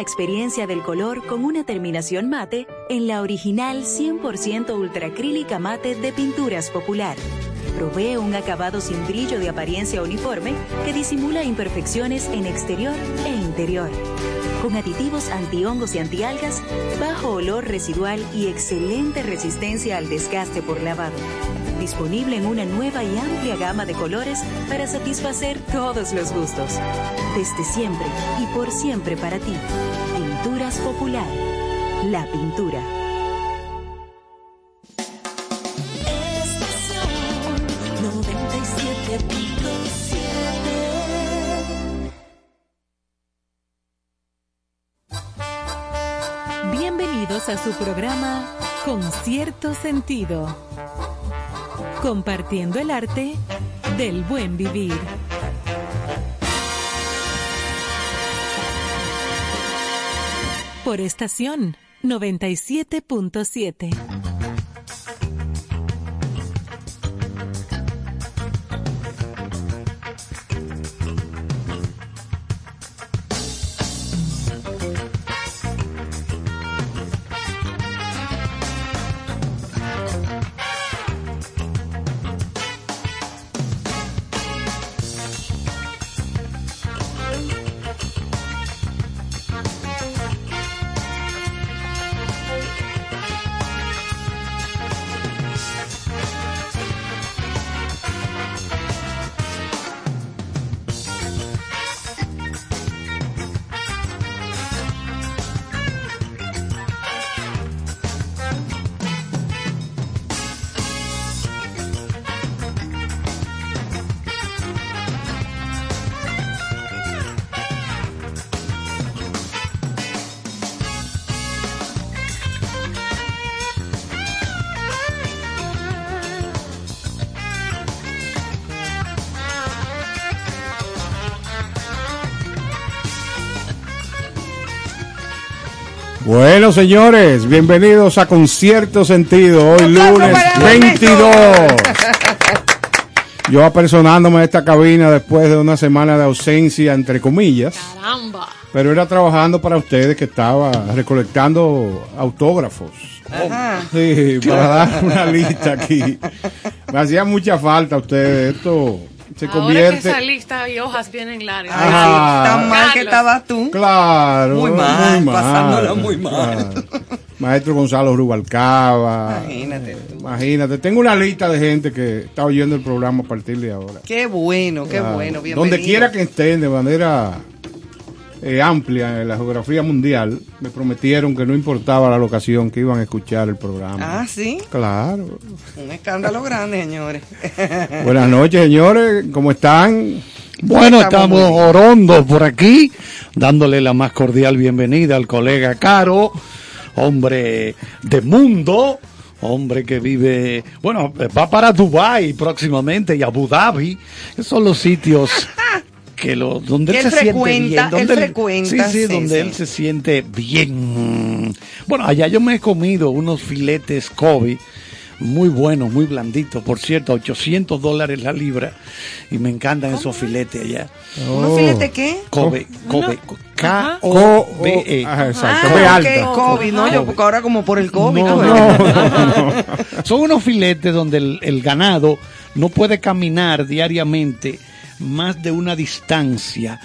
la experiencia del color con una terminación mate en la original 100% ultracrílica mate de Pinturas Popular. Provee un acabado sin brillo de apariencia uniforme que disimula imperfecciones en exterior e interior. Con aditivos antihongos y antialgas, bajo olor residual y excelente resistencia al desgaste por lavado. Disponible en una nueva y amplia gama de colores para satisfacer todos los gustos. Desde siempre y por siempre para ti. Pinturas Popular. La pintura. Estación 97.7 Bienvenidos a su programa Con cierto sentido. Compartiendo el arte del buen vivir. Por estación 97.7. Bueno, señores, bienvenidos a Concierto Sentido, hoy lunes 22. Yo apersonándome a esta cabina después de una semana de ausencia, entre comillas. Caramba. Pero era trabajando para ustedes que estaba recolectando autógrafos. Sí, para dar una lista aquí. Me hacía mucha falta a ustedes. Esto se Ahora que convierte. esa lista y hojas vienen largas. Ajá. Tan mal que Carlos. estabas tú. Claro. Muy mal, pasándola muy mal. claro. Maestro Gonzalo Rubalcaba. Imagínate tú. Imagínate. Tengo una lista de gente que está oyendo el programa a partir de ahora. Qué bueno, qué Claro. bueno. Bienvenido. Donde quiera que estén de manera eh, amplia en la geografía mundial, me prometieron que no importaba la locación que iban a escuchar el programa. Ah, sí. Claro. Un escándalo grande, señores. Buenas noches, señores. ¿Cómo están? Bueno, Estamos orondos por aquí, dándole la más cordial bienvenida al colega Caro, hombre de mundo, hombre que vive, bueno, va para Dubai próximamente y Abu Dhabi, que son los sitios que lo, donde él, Él se siente frecuenta, bien, él donde frecuenta, sí, sí, sí, donde sí. él se siente bien. Bueno, allá yo me he comido unos filetes Kobe muy buenos, muy blanditos, por cierto, 800 dólares la libra y me encantan esos filetes allá. ¿Unos filetes qué? Kobe, Kobe, Ajá. K-O-B-E. Exacto. Ah, B alta. COVID, ¿no? Yo, porque ahora como por el COVID. No, no, no. Son unos filetes donde el, el ganado no puede caminar diariamente más de una distancia.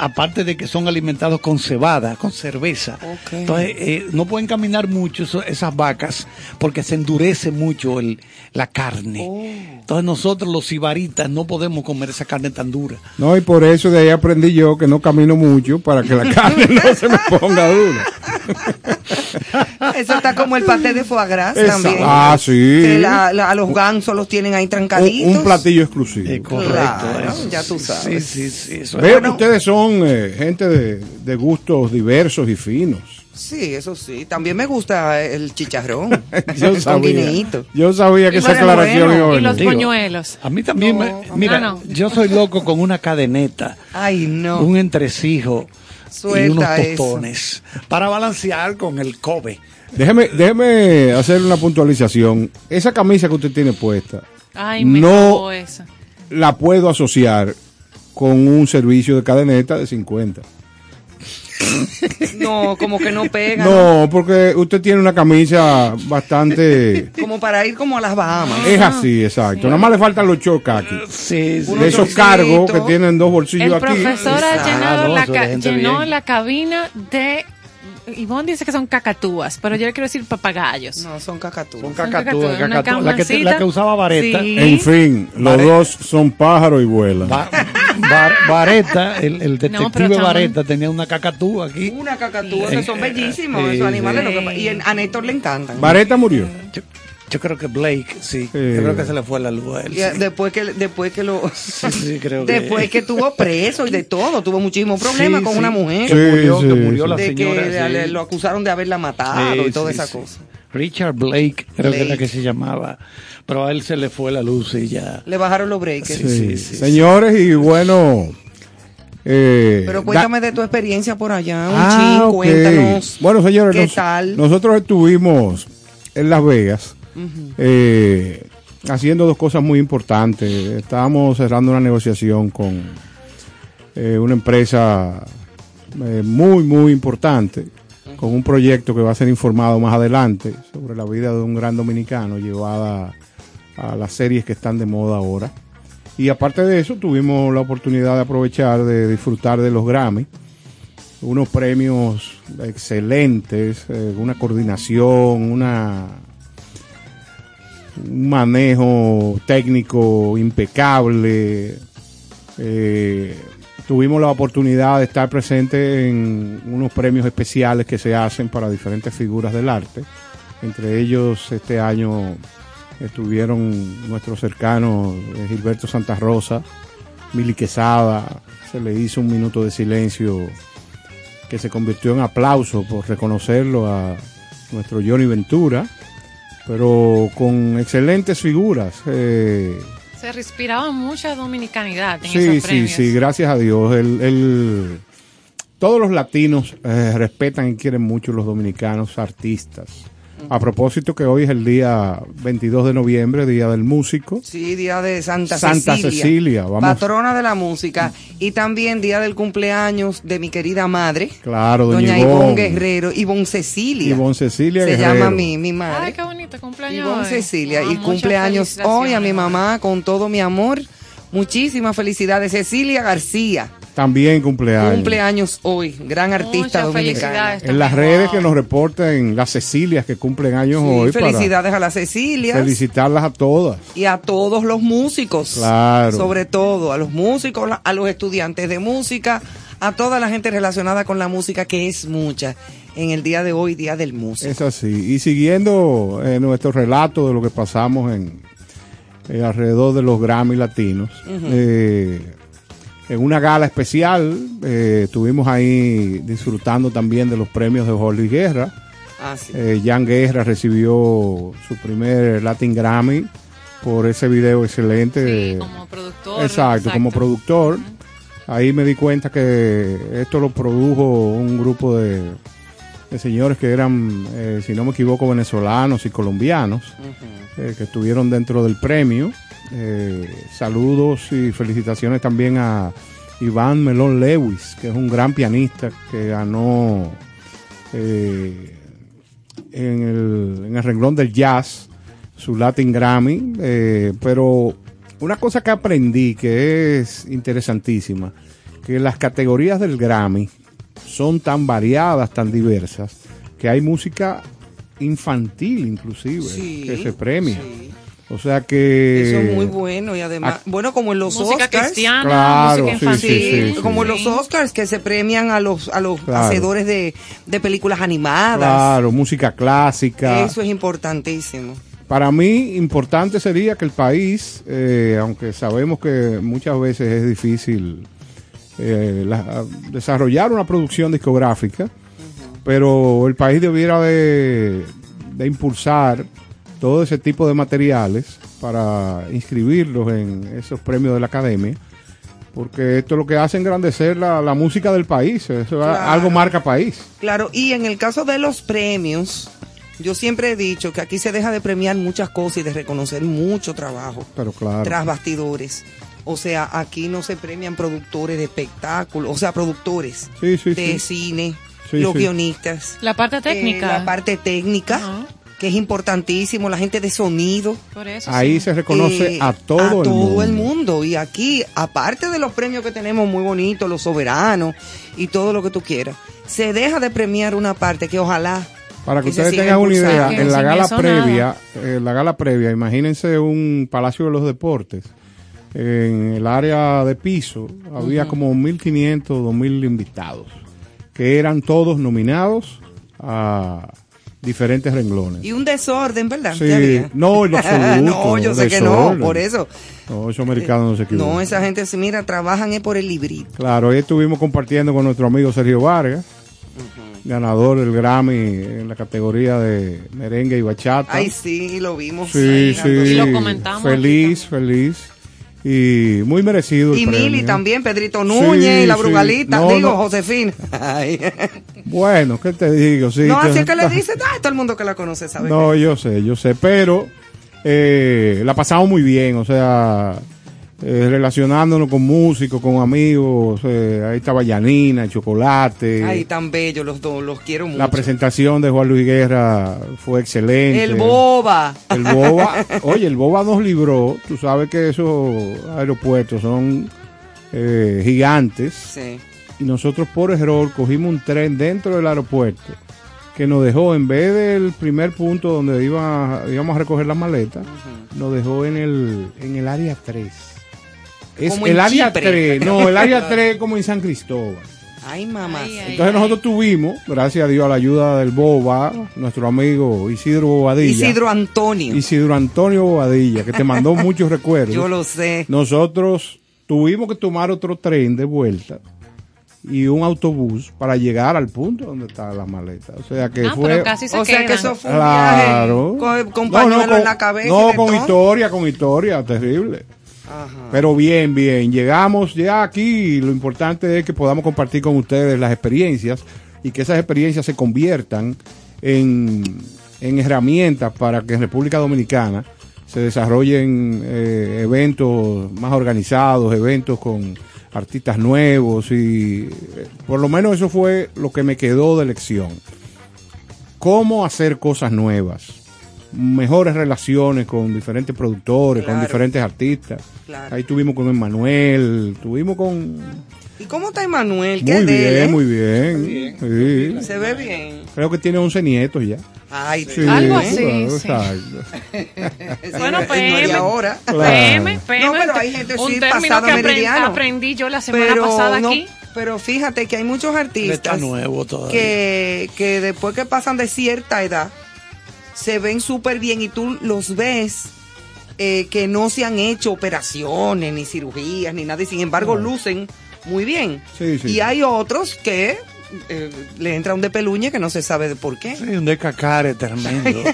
Aparte de que son alimentados con cebada, con cerveza. Entonces, eh, no pueden caminar mucho eso- esas vacas porque se endurece mucho el, la carne. Oh. Entonces, nosotros los ibaritas no podemos comer esa carne tan dura. No, y por eso de ahí aprendí yo que no camino mucho para que la carne no se me ponga dura. Eso está como el paté de foie gras Exacto. también. Ah, sí. Que la- la- a los gansos los tienen ahí trancaditos. un platillo exclusivo. Eh, correcto. Claro, eso, ya tú sabes. Sí, sí, sí. eso es. Veo que ustedes son eh, gente de, de gustos diversos y finos. Sí, eso sí. También me gusta el chicharrón. Yo sabía, guineíto. yo sabía que esa aclaración bueno. iba a Y los buñuelos. A mí también, No, me- mira, no. yo soy loco con una cadeneta, Ay, no. un entresijo y Suelta unos eso. tostones para balancear con el Kobe. Déjeme, déjeme hacer una puntualización. Esa camisa que usted tiene puesta, Ay, me No. esa. la puedo asociar con un servicio de cadeneta de 50. No, como que no pega. No, porque usted tiene una camisa bastante... Como para ir como a las Bahamas. Es así, exacto. Nada más le faltan los chocos aquí. Sí, sí. De esos cargos que tienen dos bolsillos El aquí. profesor ha Exacto. llenado, Ah, no, la, gente llenó la cabina de... Ivonne dice que son cacatúas, pero yo le quiero decir papagayos. No, son cacatúas. Son Son cacatúas, cacatúas, una cacatúas. La que, te- la camancita. que usaba vareta. Sí. En fin, los dos son pájaros y vuelan. Va- Var- Vareta, el, No, detective chamán. Vareta tenía una cacatúa aquí. Una cacatúa, que son bellísimos sí, esos animales. sí. lo que pa- y en- a Néstor le encantan. Vareta murió. Yo, yo creo que Blake, sí. Sí. Yo creo que se le fue la luz a él. Y, sí. después que después que lo Sí, sí, creo que- después que tuvo preso y de todo tuvo muchísimos problemas Sí, con sí. una mujer Que Sí, murió, que murió sí. la de señora. que sí. le- lo acusaron de haberla matado Sí, y toda sí, esa sí. cosa Richard Blake, creo que es la que se llamaba. Pero a él se le fue la luz y ya. le bajaron los breakers Sí, sí, sí. Señores, y bueno. eh, pero da- cuéntame de tu experiencia por allá un Ah, chin cuéntanos Bueno, señores, qué nos- tal nosotros estuvimos en Las Vegas eh, haciendo dos cosas muy importantes. Estábamos cerrando una negociación con eh, una empresa eh, muy, muy importante, con un proyecto que va a ser informado más adelante sobre la vida de un gran dominicano llevada a las series que están de moda ahora. Y aparte de eso, tuvimos la oportunidad de aprovechar de disfrutar de los Grammy unos premios excelentes, una coordinación, una un manejo técnico impecable. Eh, tuvimos la oportunidad de estar presente en unos premios especiales que se hacen para diferentes figuras del arte. Entre ellos este año estuvieron nuestros cercanos eh, Gilberto Santa Rosa, Mili Quesada, se le hizo un minuto de silencio que se convirtió en aplauso por reconocerlo a nuestro Johnny Ventura, pero con excelentes figuras. eh, Se respiraba mucha dominicanidad en sí, esos sí, sí, gracias a Dios. El, el- todos los latinos eh, respetan y quieren mucho los dominicanos artistas. A propósito que hoy es el día 22 de noviembre, Día del Músico. Sí, día de Santa, Santa Cecilia, Cecilia, vamos. patrona de la música y también día del cumpleaños de mi querida madre, Claro, doña, doña Ivonne. Ivonne Guerrero, Ivonne Cecilia. Ivonne Cecilia Se Guerrero. llama mi, mi Ay, madre. qué bonito cumpleaños. Ivonne hoy. Cecilia y cumpleaños hoy a mi mamá con todo mi amor. Muchísimas felicidades. Cecilia García, También cumpleaños. cumpleaños hoy, gran artista Muchas dominicana. felicidades. En las redes que nos reporten las Cecilias que cumplen años Sí, hoy para felicidades a la Cecilia felicitarlas a todas. y a todos los músicos. Claro. Sobre todo a los músicos, a los estudiantes de música, a toda la gente relacionada con la música, que es mucha en el día de hoy, Día del Músico. Es así. Y siguiendo eh, nuestro relato de lo que pasamos en eh, alrededor de los Grammy latinos, eh, en una gala especial eh, estuvimos ahí disfrutando también de los premios de Jorge Guerra. Ah, sí. Eh, Jan Guerra recibió su primer Latin Grammy por ese video excelente. Sí, como productor. Exacto, como productor. Ahí me di cuenta que esto lo produjo un grupo de, de señores que eran, eh, si no me equivoco, venezolanos y colombianos, eh, que estuvieron dentro del premio. Eh, saludos y felicitaciones también a Iván Melón Lewis, que es un gran pianista que ganó eh, en, el, en el renglón del jazz su Latin Grammy. pero una cosa que aprendí que es interesantísima, que las categorías del Grammy son tan variadas, tan diversas, que hay música infantil inclusive Sí, que se premia. sí. O sea que... Eso es muy bueno y además, ah, bueno, como en los Música Oscars. cristiana, Claro, música sí, infantil. sí, sí, como sí. los Oscars que se premian a los a los Claro. hacedores de, de películas animadas. Claro, música clásica. Eso es importantísimo. Para mí, importante sería que el país, eh, aunque sabemos que muchas veces es difícil eh, la- desarrollar una producción discográfica, pero el país debiera de, de impulsar todo ese tipo de materiales para inscribirlos en esos premios de la academia, porque esto es lo que hace engrandecer la, la música del país, eso es algo marca país. Claro, y en el caso de los premios, yo siempre he dicho que aquí se deja de premiar muchas cosas y de reconocer mucho trabajo Pero claro. tras bastidores. O sea, aquí no se premian productores de espectáculos, o sea, productores Sí, sí, de sí. cine, Sí, los sí. guionistas. La parte eh, técnica. la parte técnica, que es importantísimo, la gente de sonido. Por eso Ahí sí. se reconoce Eh, a todo, a el, todo mundo. el mundo. Y aquí, aparte de los premios que tenemos muy bonitos, los soberanos y todo lo que tú quieras, se deja de premiar una parte que ojalá. Para que ustedes tengan una idea, en la gala previa, en la gala previa, imagínense un Palacio de los Deportes. En el área de piso había como 1.500, 2.000 invitados, que eran todos nominados a diferentes renglones. Y un desorden, ¿verdad? Sí, había. no, en lo absoluto, no, yo sé que no, por eso. No, esos americanos no se equivocan. No, esa gente, mira, trabajan es por el librito. Claro, hoy estuvimos compartiendo con nuestro amigo Sergio Vargas, ganador del Grammy en la categoría de merengue y bachata. Ay, sí, lo vimos. Sí, sí. dándose- Y lo comentamos Feliz, feliz. Y muy merecido el Y premio. Mili también, Pedrito Núñez Sí, y la sí. Brugalita, No, digo, no. Josefina. Ay. Bueno, ¿qué te digo? Sí, no, te- así es que le dice, ay, todo el mundo que la conoce sabe. No, que- yo sé, yo sé, pero eh, la pasamos muy bien, o sea, eh, relacionándonos con músicos, con amigos, eh, ahí estaba Yanina, Chocolate. Ay, tan bellos los dos, los quiero mucho. la presentación de Juan Luis Guerra fue excelente. El boba. El Boba, oye, el Boba nos libró. Tú sabes que esos aeropuertos son eh, gigantes. Sí. Y nosotros por error cogimos un tren dentro del aeropuerto que nos dejó, en vez del primer punto donde iba, íbamos a recoger las maletas, nos dejó en el, en el área 3. Es Como el en área Chipre. 3, no, el área 3 como en San Cristóbal. Ay, mamá. Ay, ay. Entonces nosotros tuvimos, gracias a Dios, a la ayuda del Boba, nuestro amigo Isidro Bobadilla. Isidro Antonio. Isidro Antonio Bobadilla, que te mandó muchos recuerdos. Yo lo sé. Nosotros tuvimos que tomar otro tren de vuelta y un autobús para llegar al punto donde estaban las maletas. O sea que Ah, fue... pero casi se O sea que eso fue un Claro. viaje con, con No, con- en la cabeza. No, con todo. historia, con historia, terrible. Pero bien, bien, llegamos ya aquí lo importante es que podamos compartir con ustedes las experiencias y que esas experiencias se conviertan en, en herramientas para que en República Dominicana se desarrollen eh, eventos más organizados, eventos con artistas nuevos y eh, por lo menos eso fue lo que me quedó de lección. Cómo hacer cosas nuevas, mejores relaciones con diferentes productores, con diferentes artistas. Claro. Ahí tuvimos con Emanuel, tuvimos con... ¿Y cómo está Emanuel? ¿Qué Muy bien, muy bien. Sí. Se ve bien. Creo que tiene 11 nietos ya. Ay, Sí, Algo ¿eh? así, claro, sí. exacto. Bueno, PM. ahora. Claro. PM, PM, No, pero hay gente, un sí, término pasado que meridiano. aprendí yo la semana Pero, pasada no, aquí. pero fíjate que hay muchos artistas está nuevo todavía. que, que después que pasan de cierta edad se ven súper bien y tú los ves eh, que no se han hecho operaciones ni cirugías ni nada y sin embargo lucen muy bien. Sí, sí. Y hay otros que eh, le entra un depeluñe que no se sabe de por qué. Sí, un descacare tremendo.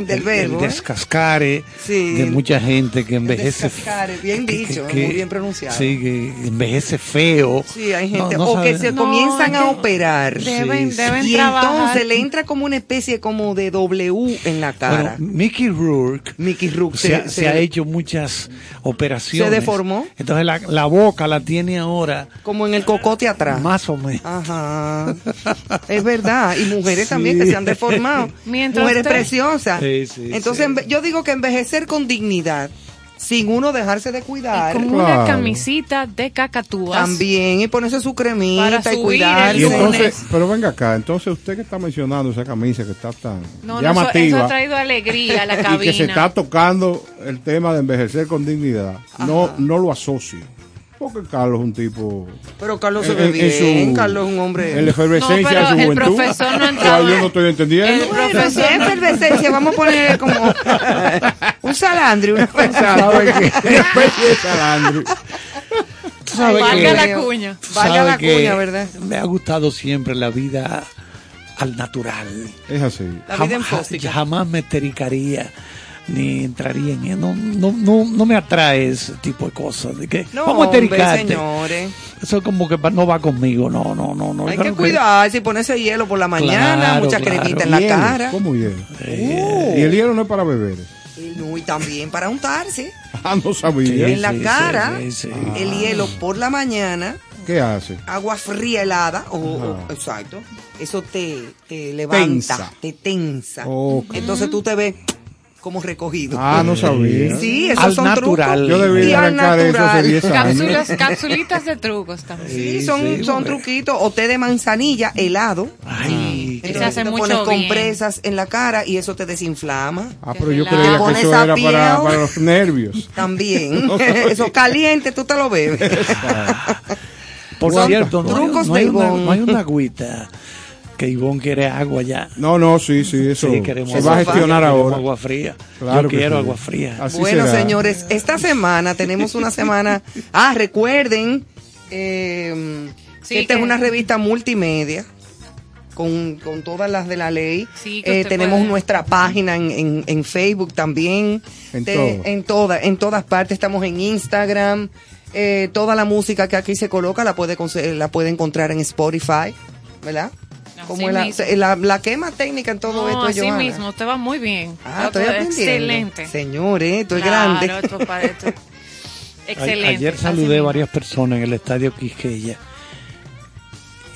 Del El- verbo, El ¿eh? descascare Sí. de mucha gente que envejece. descascare, bien que- dicho, que- muy bien pronunciado. Sí, que envejece feo. Sí, hay gente. No, no o que se No, comienzan a operar. Deben, Sí, deben y trabajar. entonces le entra como una especie como de W en la cara. Bueno, Mickey Rourke Mickey Rourke se, se, ha- se ha hecho muchas operaciones. Se deformó. Entonces la, la boca la tiene ahora como en el cocote atrás. más o menos. Ajá. Es verdad. Y mujeres Sí. también que se han deformado. Mientras mujeres usted- preciosas. Sí, sí, Entonces, yo digo que envejecer con dignidad, sin uno dejarse de cuidar. con Claro. una camisita de cacatúas. También, y ponerse su cremita Para y cuidarse. Y entonces, pero venga acá, entonces usted que está mencionando esa camisa que está tan No, no, eso, llamativa eso ha traído alegría a la y cabina. que se está tocando el tema de envejecer con dignidad, no, no lo asocio. Porque Carlos es un tipo... Pero Carlos se en- ve en- en bien. su- Carlos es un hombre. En la efervescencia No, pero de su el juventud. profesor no sea, yo en- no estoy entendiendo. el profesor- es efervescencia, vamos a poner como un salandrio, una ¿Sabe qué? Una especie de salandri. Valga que- la cuña. Valga la cuña, ¿verdad? Me ha gustado siempre la vida al natural. Es así. La vida en Jamás- fóstica. Jamás me tericaría ni entraría en no, no, no, no me atrae ese tipo de cosas de que No, vamos a hombre, tericarte señores. eso como que no va conmigo no no no no Hay Yo que cuidarse y ponerse hielo por la mañana, Claro, mucha claro. cremita en la Hielo, cara. ¿Cómo hielo? Uh. Y el hielo no es para beber. Y, no, y también para untarse. Ah, no sabía. en la sí, cara, sí, sí. el hielo por la mañana, ¿Qué hace? agua fría helada, o, exacto, eso te, te levanta, Tensa. te tensa. Ok. Entonces tú te ves como recogido. Ah, no sabía. Sí, esos Al son natural. trucos. Yo debí Y de al arrancar eso hace natural. 10 años. Cápsulas, capsulitas de trucos también. Sí, Sí, son, sí, son truquitos. O té de manzanilla helado. Ay, Ese Entonces hace te mucho pones bien. compresas en la cara y eso te desinflama. Ah, pero yo creía que eso era para, para los nervios. También. eso caliente, tú te lo bebes. Por Son cierto, no hay, trucos no hay de una, no hay una agüita que Ivonne quiere agua ya. No, no, sí, sí, eso Sí, queremos se va a agua gestionar fría, queremos ahora. agua fría. Claro Yo quiero sí. agua fría. Así bueno, será. señores, esta semana tenemos una semana. Ah, recuerden eh, Sí, que esta es una revista multimedia. Con, con todas las de la ley. Sí, Eh, tenemos puede- nuestra página en, en, en Facebook también. En Te- en, toda- en todas partes. Estamos en Instagram. Eh, toda la música que aquí se coloca la puede, la puede encontrar en Spotify. ¿Verdad? Como la, la, la quema técnica en todo No, esto, así Johanna. mismo, te va muy bien. Ah, estoy aprendiendo. Excelente. Señores, esto es Claro, grande. esto esto- A- Excelente. Ayer saludé varias personas en el estadio Quisqueya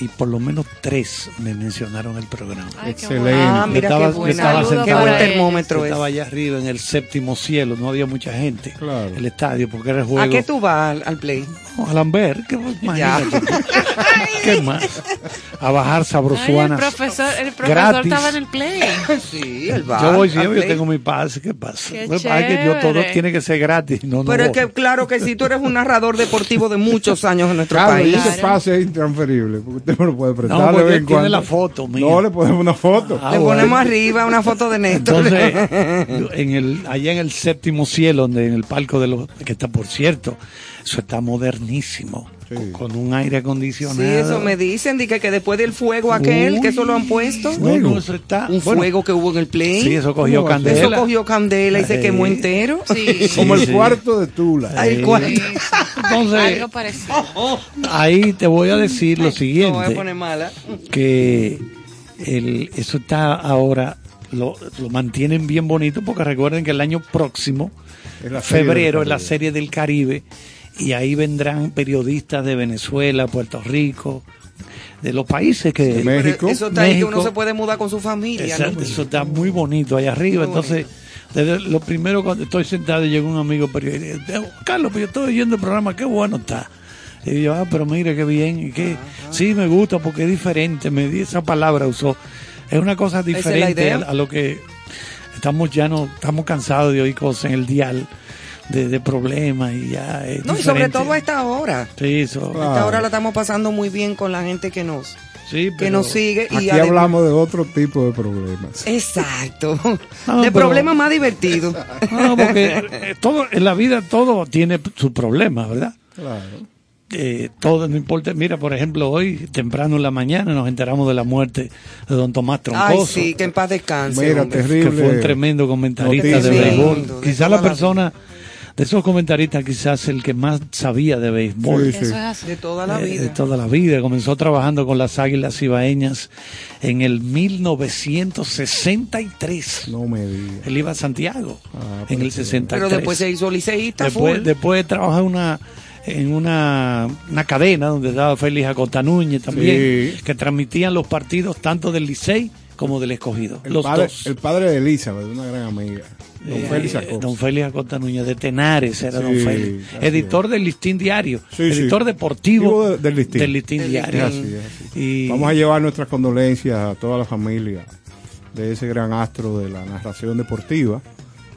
y por lo menos tres me mencionaron el programa. Ay, Excelente. Ah, mira Estaba- qué buena. estaba Qué sentado- buen termómetro es. estaba allá arriba en el séptimo cielo, no había mucha gente. Claro. El estadio, porque era el ¿A juego. qué tú vas al, al play? No, a Lambert, ¿qué, imagínate. ¿Qué más? A bajar Ay, el sabrosuanas. profesor, el profesor gratis. estaba en el play. Sí, el bar. Yo voy siempre, yo play. tengo mi pase, ¿qué pasa? Qué Lo que pasa es que yo todo tiene que ser gratis. No, no Pero es voy. que claro que sí, tú eres un narrador deportivo de muchos años en nuestro Claro, y país. ese pase es intransferible, porque usted me lo puede prestar No, de porque vez en tiene cuando. la foto mía. No, le ponemos una foto. Ah, Le bueno. ponemos arriba una foto de Néstor. Entonces, en el, allá en el séptimo cielo, donde en el palco de los, que está por cierto, eso está modernísimo, Sí. con, un aire acondicionado. sí, eso me dicen, di que, que después del fuego aquel, que eso lo han puesto, No, no, eso está. un bueno, fuego que hubo en el play. Sí, eso cogió candela. Eso cogió candela y se Sí. quemó entero. Sí. Como el sí. cuarto de Tula. Sí. cuarto. Sí, Entonces, Algo parecido. ahí te voy a decir lo No voy a siguiente, poner mala. que el, eso está ahora, lo, lo mantienen bien bonito, porque recuerden que el año próximo, febrero, es la. Serie del Caribe, y ahí vendrán periodistas de Venezuela, Puerto Rico, de los países que... De México. Eso está ahí que uno se puede mudar con su familia. Eso está muy bonito allá arriba. Muy Entonces, desde lo primero cuando estoy sentado llega un amigo periodista y dice, Carlos, pero yo estoy oyendo el programa, qué bueno está. Y yo, ah, pero mire qué bien, y qué, sí me gusta porque es diferente, me di esa palabra usó. Es una cosa diferente a lo que estamos ya no, estamos cansados de oír cosas en el dial de, de problemas y ya es No, y sobre todo a esta hora. Sí, Claro. esta hora la estamos pasando muy bien con la gente que nos, Sí, que nos sigue. y Aquí además- hablamos de otro tipo de problemas. Exacto. No, de pero- problemas más divertidos. No, porque eh, todo, en la vida todo tiene sus problemas, ¿verdad? Claro. eh, todo no importa. Mira, por ejemplo, hoy, temprano en la mañana, nos enteramos de la muerte de don Tomás Troncoso. Ay, sí, que en paz descanse. Mira, terrible. que fue un tremendo comentarista de Noticia. béisbol. De la la persona, de esos comentaristas, quizás el que más sabía de béisbol. Sí, Eso es así. De toda la eh, vida. de toda la vida. Comenzó trabajando con las Águilas Ibaeñas en el 1963. No me digas. Él iba a Santiago Ah, en el pues sí. 63. Pero después se hizo liceísta Después, full. después trabaja una, en una, una cadena donde estaba Félix Acosta Núñez también, Sí. que transmitían los partidos tanto del Licey como del Escogido. El los padre, dos. el padre de Elizabeth, una gran amiga. Don Eh, Félix Acosta. Don Félix Acosta Núñez de Tenares era Sí, Don Félix. Editor del Listín Diario. Sí, editor sí. deportivo De- del Listín. del Listín Del Diario. Es así, es así. Y Vamos a llevar nuestras condolencias a toda la familia de ese gran astro de la narración deportiva,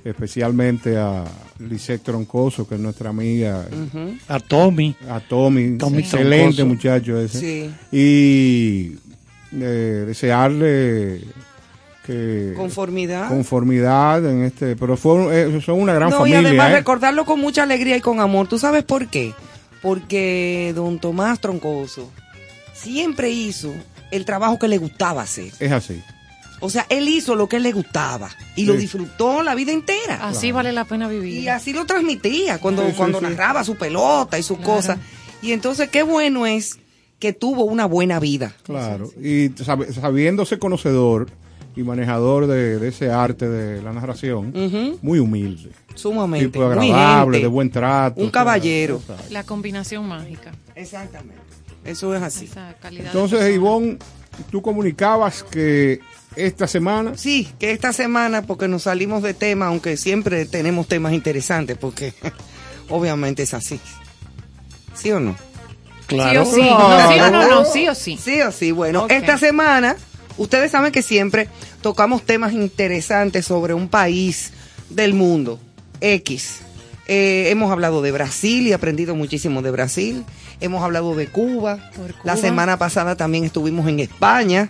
especialmente a Lisette Troncoso, que es nuestra amiga, a Tommy. a Tommy, Tommy excelente Troncoso. muchacho ese. Sí. Y eh, desearle que Conformidad. conformidad en este, pero fue, eh, son una gran no, familia. y además ¿eh? recordarlo con mucha alegría y con amor. ¿Tú sabes por qué? Porque don Tomás Troncoso siempre hizo el trabajo que le gustaba hacer. Es así. O sea, él hizo lo que le gustaba y lo disfrutó la vida entera. Así vale la pena vivir. Y así lo transmitía cuando, Sí, sí, cuando sí. narraba su pelota y sus Claro. cosas. Y entonces qué bueno es que tuvo una buena vida. Claro, y sab- sabiéndose conocedor y manejador de, de ese arte de la narración, muy humilde. Sumamente. Tipo agradable, de buen trato. Un caballero. sea. La combinación mágica. Exactamente. Eso es así. Esa calidad Entonces. Ivonne, tú comunicabas que esta semana Sí, que esta semana, porque nos salimos de tema, aunque siempre tenemos temas interesantes, porque obviamente es así. ¿Sí o no? Claro. Sí o sí. No, sí o no, no, sí o sí. Sí o sí. Bueno, esta semana, ustedes saben que siempre tocamos temas interesantes sobre un país del mundo, X. Eh, hemos hablado de Brasil y aprendido muchísimo de Brasil. Hemos hablado de Cuba. La semana pasada también estuvimos en España.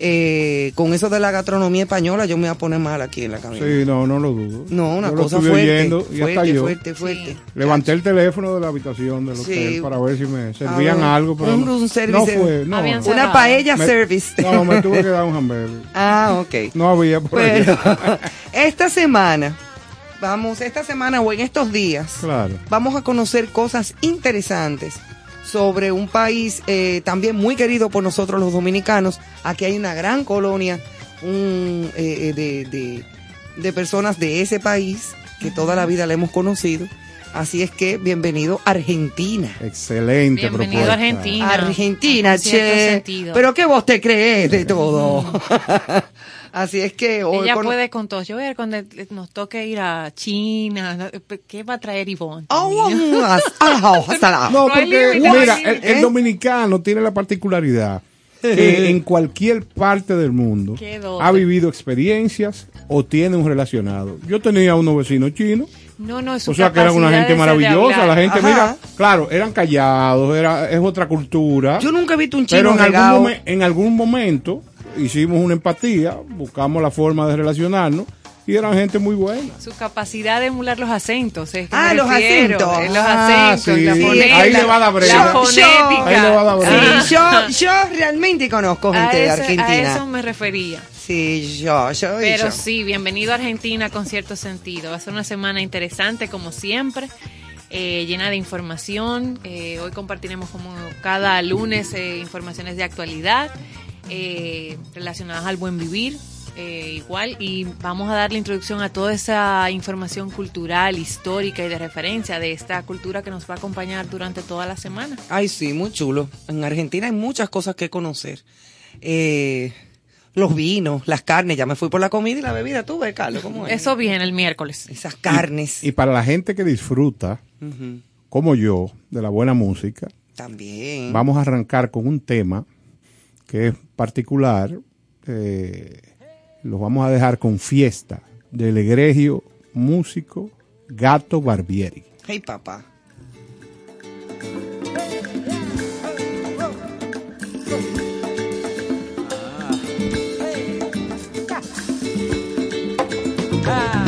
Eh, con eso de la gastronomía española, yo me voy a poner mal aquí en la cabeza. Sí, no, no lo dudo. No, una Yo cosa fuerte, oyendo y hasta fuerte, yo fuerte, fuerte. Sí. levanté el teléfono de la habitación del hotel Sí. para ver si me servían ver, algo, pero un no, room no service. fue, no. Una cerrado. paella Me- service. No, me tuve que dar un hamburger. ah, ok. No había por Pero allá. esta semana, vamos, esta semana o en estos días, Claro. vamos a conocer cosas interesantes sobre un país eh, también muy querido por nosotros los dominicanos. Aquí hay una gran colonia un, eh, eh, de, de- de personas de ese país que toda la vida la hemos conocido. Así es que bienvenido a Argentina. Excelente Bienvenido propuesta. a Argentina. Argentina, che. sentido. Pero que vos te crees de todo. Así es que hoy Ella con- puede con todo. Yo voy a ver cuando nos toque ir a China. ¿Qué va a traer Ivonne? Oh, ah, ah, hasta la- No, porque mira, el, el dominicano tiene la particularidad que en cualquier parte del mundo ha vivido experiencias o tiene un relacionado. Yo tenía unos vecinos chinos, No, no, es su o sea que eran una gente maravillosa, la gente, Ajá. mira, claro, eran callados, era, es otra cultura. Yo nunca he visto un chino Pero en algún, momen- en algún momento hicimos una empatía, buscamos la forma de relacionarnos y eran gente muy buena. Su capacidad de emular los acentos. Es que Ah, los acentos. Los Ah, acentos, sí. la Sí, fonética. ahí le va a dar breve. La Yo- fonética. Ahí le va a dar breve. Sí, yo, yo realmente conozco A, gente de ese- a Argentina. eso me refería. Sí, yo, yo, Pero yo. sí, bienvenido a Argentina con cierto sentido. Va a ser una semana interesante como siempre, eh, llena de información. Eh, hoy compartiremos como cada lunes eh, informaciones de actualidad eh, relacionadas al buen vivir. eh, igual y vamos a dar la introducción a toda esa información cultural, histórica y de referencia de esta cultura que nos va a acompañar durante toda la semana. Ay, sí, muy chulo. En Argentina hay muchas cosas que conocer. Eh, los vinos, las carnes. Ya me fui por la comida y la bebida. Tú ves, Carlos, ¿cómo es? Eso viene el miércoles. Esas carnes. Y para la gente que disfruta, como yo, de la buena música, También. vamos a arrancar con un tema que es particular, eh, los vamos a dejar con fiesta del egregio músico Gato Barbieri. Hey, papá. Ah.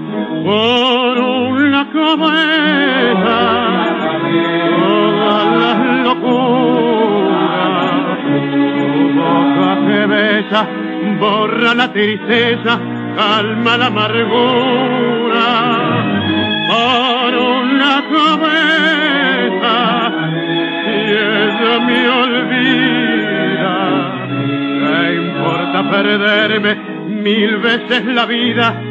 por una cabeza todas las locuras. Tu boca que besa borra la tristeza, calma la amargura. Por una cabeza si ella me olvida, ¿qué importa perderme mil veces la vida?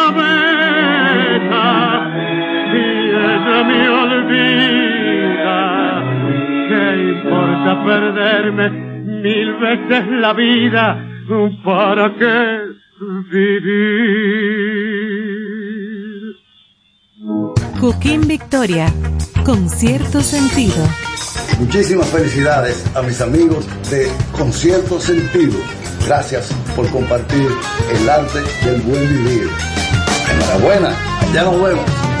ella me olvida. ¿Qué importa perderme mil veces la vida? ¿Para qué vivir? Cooking Victoria, con cierto sentido. Muchísimas felicidades a mis amigos de Concierto Sentido. Gracias por compartir el arte del buen vivir. Enhorabuena, ya nos vemos.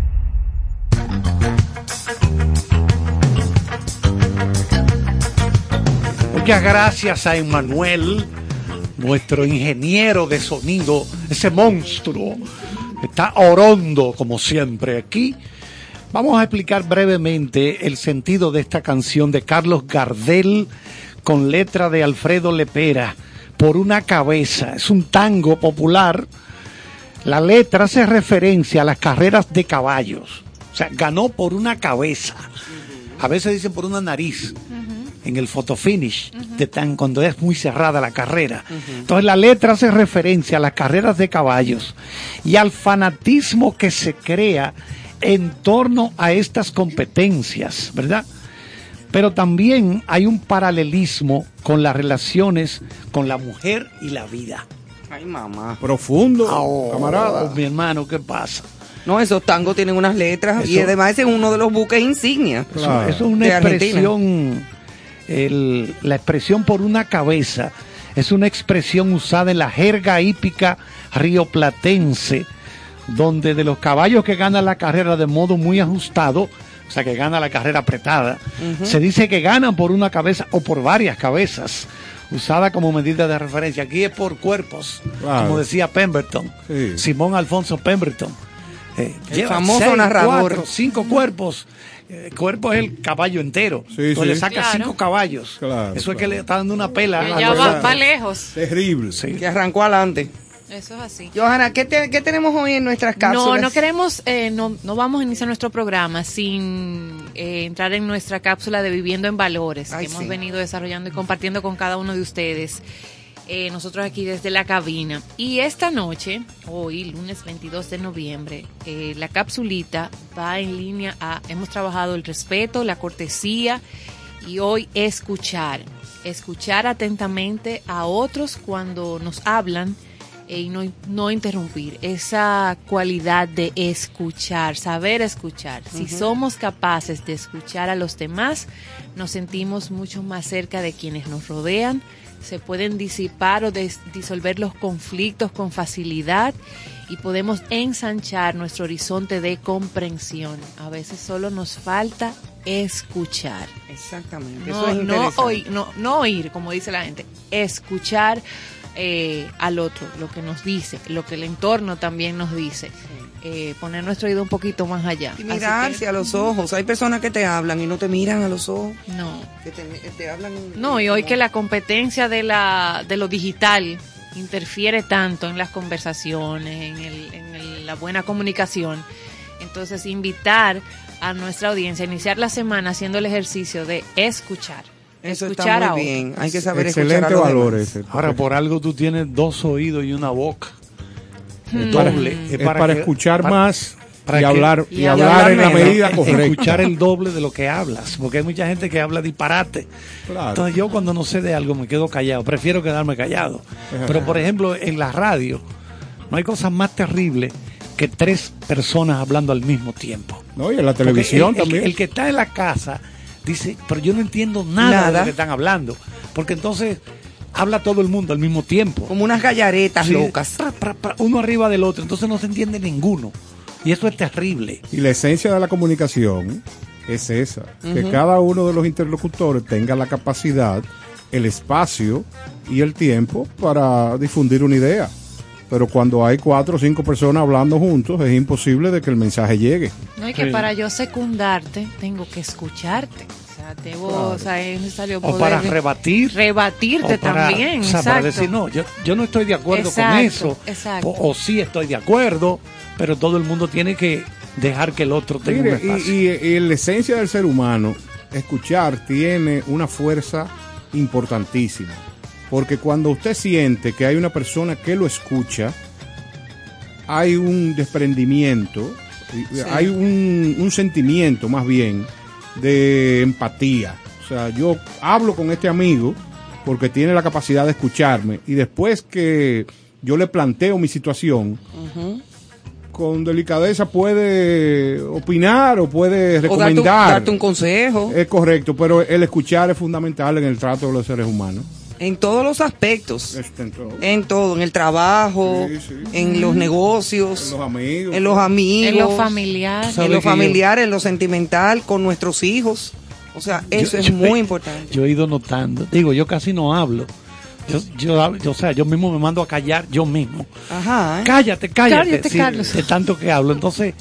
Muchas gracias a Emanuel, nuestro ingeniero de sonido, ese monstruo. Está orondo como siempre aquí. Vamos a explicar brevemente el sentido de esta canción de Carlos Gardel con letra de Alfredo Lepera, por una cabeza. Es un tango popular. La letra hace referencia a las carreras de caballos. O sea, ganó por una cabeza. A veces dicen por una nariz. En el photo finish, de tan, cuando es muy cerrada la carrera. Entonces la letra hace referencia a las carreras de caballos y al fanatismo que se crea en torno a estas competencias, ¿verdad? Pero también hay un paralelismo con las relaciones con la mujer y la vida. Ay, mamá. Profundo, Oh, camarada. Mi hermano, ¿qué pasa? No, esos tangos tienen unas letras y además ese es uno de los buques insignia. Eso, Claro. eso es una De Argentina. expresión, el- la expresión por una cabeza es una expresión usada en la jerga hípica rioplatense, donde de los caballos que ganan la carrera de modo muy ajustado, o sea que gana la carrera apretada, se dice que ganan por una cabeza o por varias cabezas, usada como medida de referencia. Aquí es por cuerpos, como decía Pemberton, Sí. Simón Alfonso Pemberton. Eh, El lleva famoso seis, narrador. cuatro, cinco cuerpos. El cuerpo es el caballo entero. Sí, Entonces sí. le saca Claro. cinco caballos. Claro, Eso es que le está dando una pela. Que a ya la va, va lejos. Terrible. Sí. Que arrancó adelante. Eso es así. Johanna, ¿qué, te- qué tenemos hoy en nuestras cápsulas? No, no queremos, eh, no, no vamos a iniciar nuestro programa sin eh, entrar en nuestra cápsula de Viviendo en Valores Ay, que hemos venido desarrollando y compartiendo con cada uno de ustedes. Eh, nosotros aquí desde la cabina. Y esta noche, hoy, lunes 22 de noviembre, eh, la capsulita va en línea a, hemos trabajado el respeto, la cortesía y hoy escuchar. Escuchar atentamente a otros cuando nos hablan eh, y no, no interrumpir. Esa cualidad de escuchar, saber escuchar. Si somos capaces de escuchar a los demás, nos sentimos mucho más cerca de quienes nos rodean. Se pueden disipar o disolver los conflictos con facilidad y podemos ensanchar nuestro horizonte de comprensión. A veces solo nos falta escuchar. Exactamente. No, eso es no, oír, no, no oír, como dice la gente, escuchar eh, al otro, lo que nos dice, lo que el entorno también nos dice. Eh, poner nuestro oído un poquito más allá. Y mirarse que, a los ojos. Hay personas que te hablan y no te miran a los ojos. No. Que te, te hablan. No, y hoy que la competencia de, la, de lo digital interfiere tanto en las conversaciones, en, el- en el- la buena comunicación, entonces invitar a nuestra audiencia a iniciar la semana haciendo el ejercicio de escuchar. Eso escuchar está a muy otros. bien. Hay que saber escuchar a Excelente los valor demás. ese. Ahora, por algo tú tienes dos oídos y una boca. Es doble. es para, que- escuchar para- más para y que- hablar, y y hablar hablar en la medida correcta. Escuchar el doble de lo que hablas. Porque hay mucha gente que habla disparate. Claro. Entonces yo cuando no sé de algo me quedo callado. Prefiero quedarme callado. Pero por ejemplo, en la radio, no hay cosa más terrible que tres personas hablando al mismo tiempo. No, y en la televisión el, también. El, que está en la casa dice, pero yo no entiendo nada, de lo que están hablando. Porque entonces habla todo el mundo al mismo tiempo. Como unas gallaretas Sí, locas. pra, pra, pra, uno arriba del otro, entonces no se entiende ninguno. Y eso es terrible. Y la esencia de la comunicación es esa, que cada uno de los interlocutores tenga la capacidad, el espacio y el tiempo para difundir una idea. pero cuando hay cuatro o cinco personas hablando juntos es imposible de que el mensaje llegue. No, y que Sí. para yo secundarte, tengo que escucharte. O es necesario para rebatir. rebatirte o para, también. o sea, para decir, no, yo, yo no estoy de acuerdo Exacto, con eso. exacto. O, o sí estoy de acuerdo, pero todo el mundo tiene que dejar que el otro tenga Mire, un espacio. y, y- la esencia del ser humano, escuchar tiene una fuerza importantísima. Porque cuando usted siente que hay una persona que lo escucha, hay un desprendimiento, hay un, un sentimiento más bien de empatía. O sea, yo hablo con este amigo porque tiene la capacidad de escucharme y después que yo le planteo mi situación, con delicadeza puede opinar o puede O darte recomendar. darte un consejo Es correcto, pero el escuchar es fundamental en el trato de los seres humanos. En todos los aspectos. Este, en todo. En todo, en el trabajo, Sí, sí. en los negocios, En los amigos. en los amigos, En lo familiar. En lo yo- familiar, en lo sentimental, con nuestros hijos. O sea, eso Yo- es yo- muy importante. Yo he ido notando. Digo, yo casi no hablo. Yo, yo, o sea, yo mismo me mando a callar yo mismo. Ajá. ¿eh? Cállate, cállate. Cállate, sí, Carlos. De tanto que hablo. Entonces,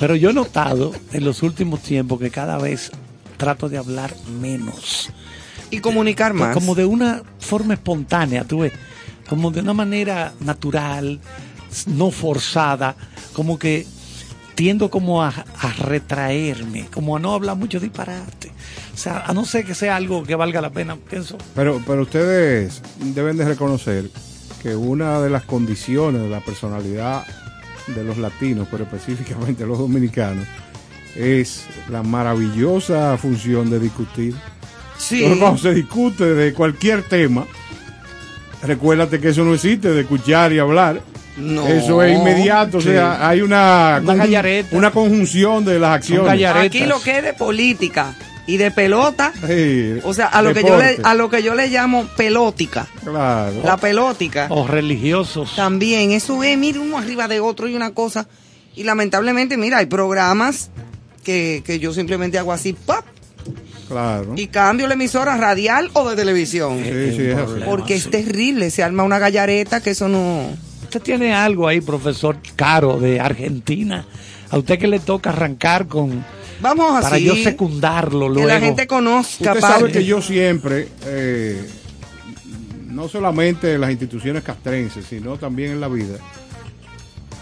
pero yo he notado en los últimos tiempos que cada vez trato de hablar menos. Y comunicar Pues más. Como de una forma espontánea, tú ves. Como de una manera natural, no forzada. Como que tiendo como a, a retraerme, como a no hablar mucho disparate. O sea, a no ser que sea algo que valga la pena, pienso. Pero, pero ustedes deben de reconocer que una de las condiciones de la personalidad de los latinos, pero específicamente los dominicanos, es la maravillosa función de discutir. Sí. Entonces, cuando se discute de cualquier tema, recuérdate que eso no existe, de escuchar y hablar. No. Eso es inmediato, Sí. o sea, hay una, Una una conjunción de las acciones. Aquí lo que es de política y de pelota, Sí, o sea, a lo que yo le, a lo que yo le llamo pelótica, claro. la pelótica. O religiosos. También, eso es, mire, uno arriba de otro y una cosa. Y lamentablemente, mira, hay programas que, que yo simplemente hago así, ¡pap! Claro. y cambio la emisora radial o de televisión. Sí, sí, es. Porque es terrible, se arma una gallareta que eso no... Usted tiene algo ahí, profesor Caro, de Argentina. A usted que le toca arrancar con... Vamos así. Para yo secundarlo que luego. la gente conozca. Usted sabe que yo siempre, eh, no solamente en las instituciones castrenses, sino también en la vida,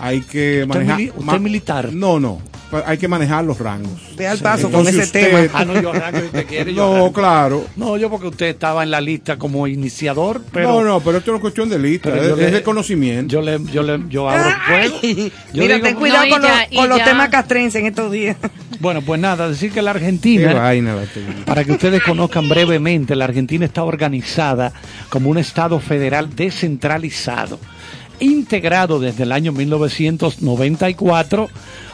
hay que manejar. mili- usted ma- militar? No, no. Hay que manejar los rangos. Ve al paso con ese usted- tema. Ah, no, yo arranco si usted quiere. yo No, arranco. claro. No, yo porque usted estaba en la lista como iniciador, pero... no, no, pero esto no es cuestión de lista, es, yo le- es de conocimiento. Yo le, yo le, yo abro fuego. Mira, digo- ten cuidado No, con, ya- los, con los temas castrenses en estos días. Bueno, pues nada, decir que la Qué Argentina, vaina la para que ustedes conozcan brevemente, la Argentina está organizada como un Estado federal descentralizado, integrado desde el año 1994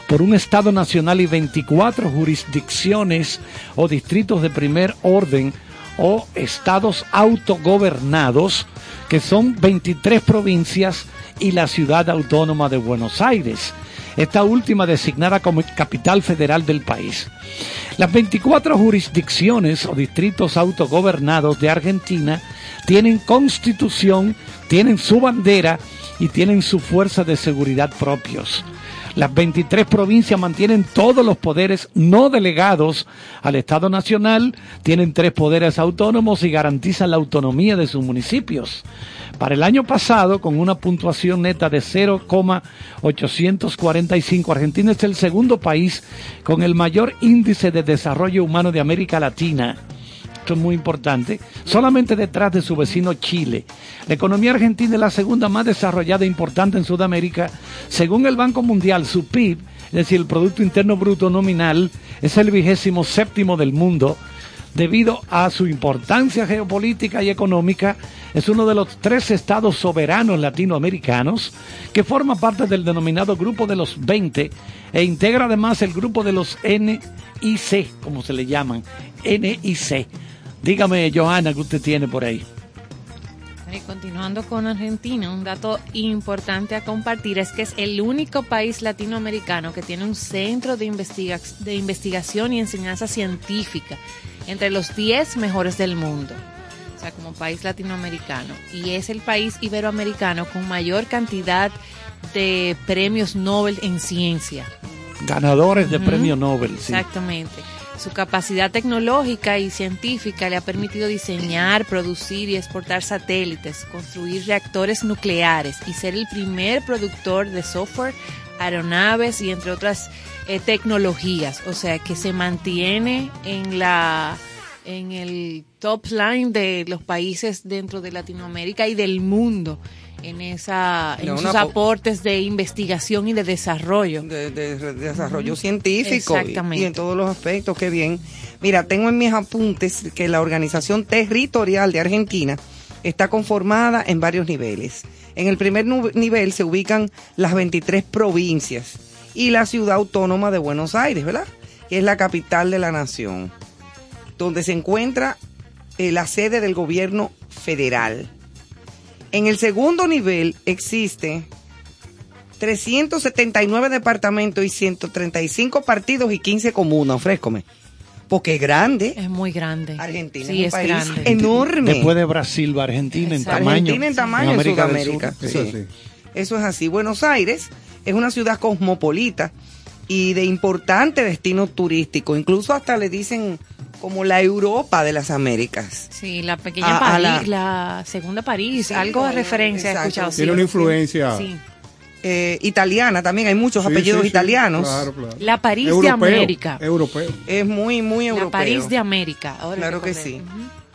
por un Estado nacional y 24 jurisdicciones o distritos de primer orden o estados autogobernados, que son 23 provincias y la ciudad autónoma de Buenos Aires, esta última designada como capital federal del país. Las 24 jurisdicciones o distritos autogobernados de Argentina tienen constitución, tienen su bandera y tienen su fuerza de seguridad propios. Las 23 provincias mantienen todos los poderes no delegados al Estado Nacional, tienen tres poderes autónomos y garantizan la autonomía de sus municipios. Para el año pasado, con una puntuación neta de 0,845, Argentina es el segundo país con el mayor índice de desarrollo humano de América Latina. Esto es muy importante, solamente detrás de su vecino Chile. La economía argentina es la segunda más desarrollada e importante en Sudamérica. Según el Banco Mundial, su PIB, es decir, el Producto Interno Bruto nominal, es el vigésimo séptimo del mundo. Debido a su importancia geopolítica y económica, es uno de los tres estados soberanos latinoamericanos que forma parte del denominado Grupo de los 20 e integra además el grupo de los NIC, como se le llaman, NIC. Dígame, Johanna, que usted tiene por ahí. Y continuando con Argentina, un dato importante a compartir es que es el único país latinoamericano que tiene un centro de, investiga- de investigación y enseñanza científica entre los 10 mejores del mundo. o sea, como país latinoamericano, y es el país iberoamericano con mayor cantidad de premios Nobel en ciencia. Ganadores de premio Nobel, sí. Exactamente. Su capacidad tecnológica y científica le ha permitido diseñar, producir y exportar satélites, construir reactores nucleares y ser el primer productor de software, aeronaves y entre otras eh, tecnologías. O sea que se mantiene en la en el top line de los países dentro de Latinoamérica y del mundo en esa en No, sus una po- aportes de investigación y de desarrollo. de, de- de desarrollo científico Exactamente. y en todos los aspectos, qué bien. Mira, tengo en mis apuntes que la organización territorial de Argentina está conformada en varios niveles. En el primer nivel se ubican las 23 provincias y la ciudad autónoma de Buenos Aires, ¿verdad? Que es la capital de la nación, donde se encuentra eh, la sede del gobierno federal. En el segundo nivel existe 379 departamentos y 135 partidos y 15 comunas, ofrézcome. Porque es grande. Es muy grande. Argentina Sí, es un es país grande. enorme. Después de Brasil va Argentina en tamaño. Argentina en tamaño en, Sudamérica. Eso Sí. sí. Eso es así. Buenos Aires es una ciudad cosmopolita y de importante destino turístico. Incluso hasta le dicen como la Europa de las Américas. Sí, la pequeña A- a París, la- la... segunda París, Sí, algo de referencia he exacto. escuchado. Tiene una influencia. Sí. Eh, italiana también, hay muchos Sí, apellidos sí, sí. italianos. Claro, claro. La París de América. Europeo. Es muy, muy europeo. La París de América. ahora Claro que sí.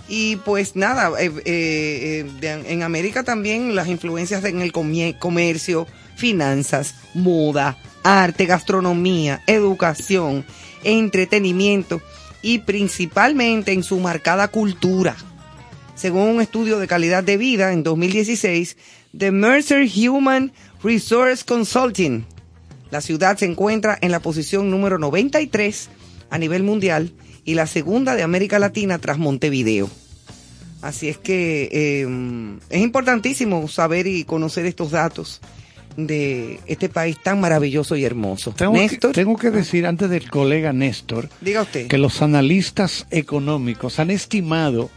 Y pues nada, eh, eh, de- en América también las influencias en el comercio, finanzas, moda, arte, gastronomía, educación, entretenimiento y principalmente en su marcada cultura. Según un estudio de calidad de vida en 2016 de Mercer Human Resource Consulting, la ciudad se encuentra en la posición número 93 a nivel mundial y la segunda de América Latina tras Montevideo. Así es que eh, es importantísimo saber y conocer estos datos de este país tan maravilloso y hermoso. Tengo que, Néstor, tengo que decir antes del colega Néstor diga usted. que los analistas económicos han estimado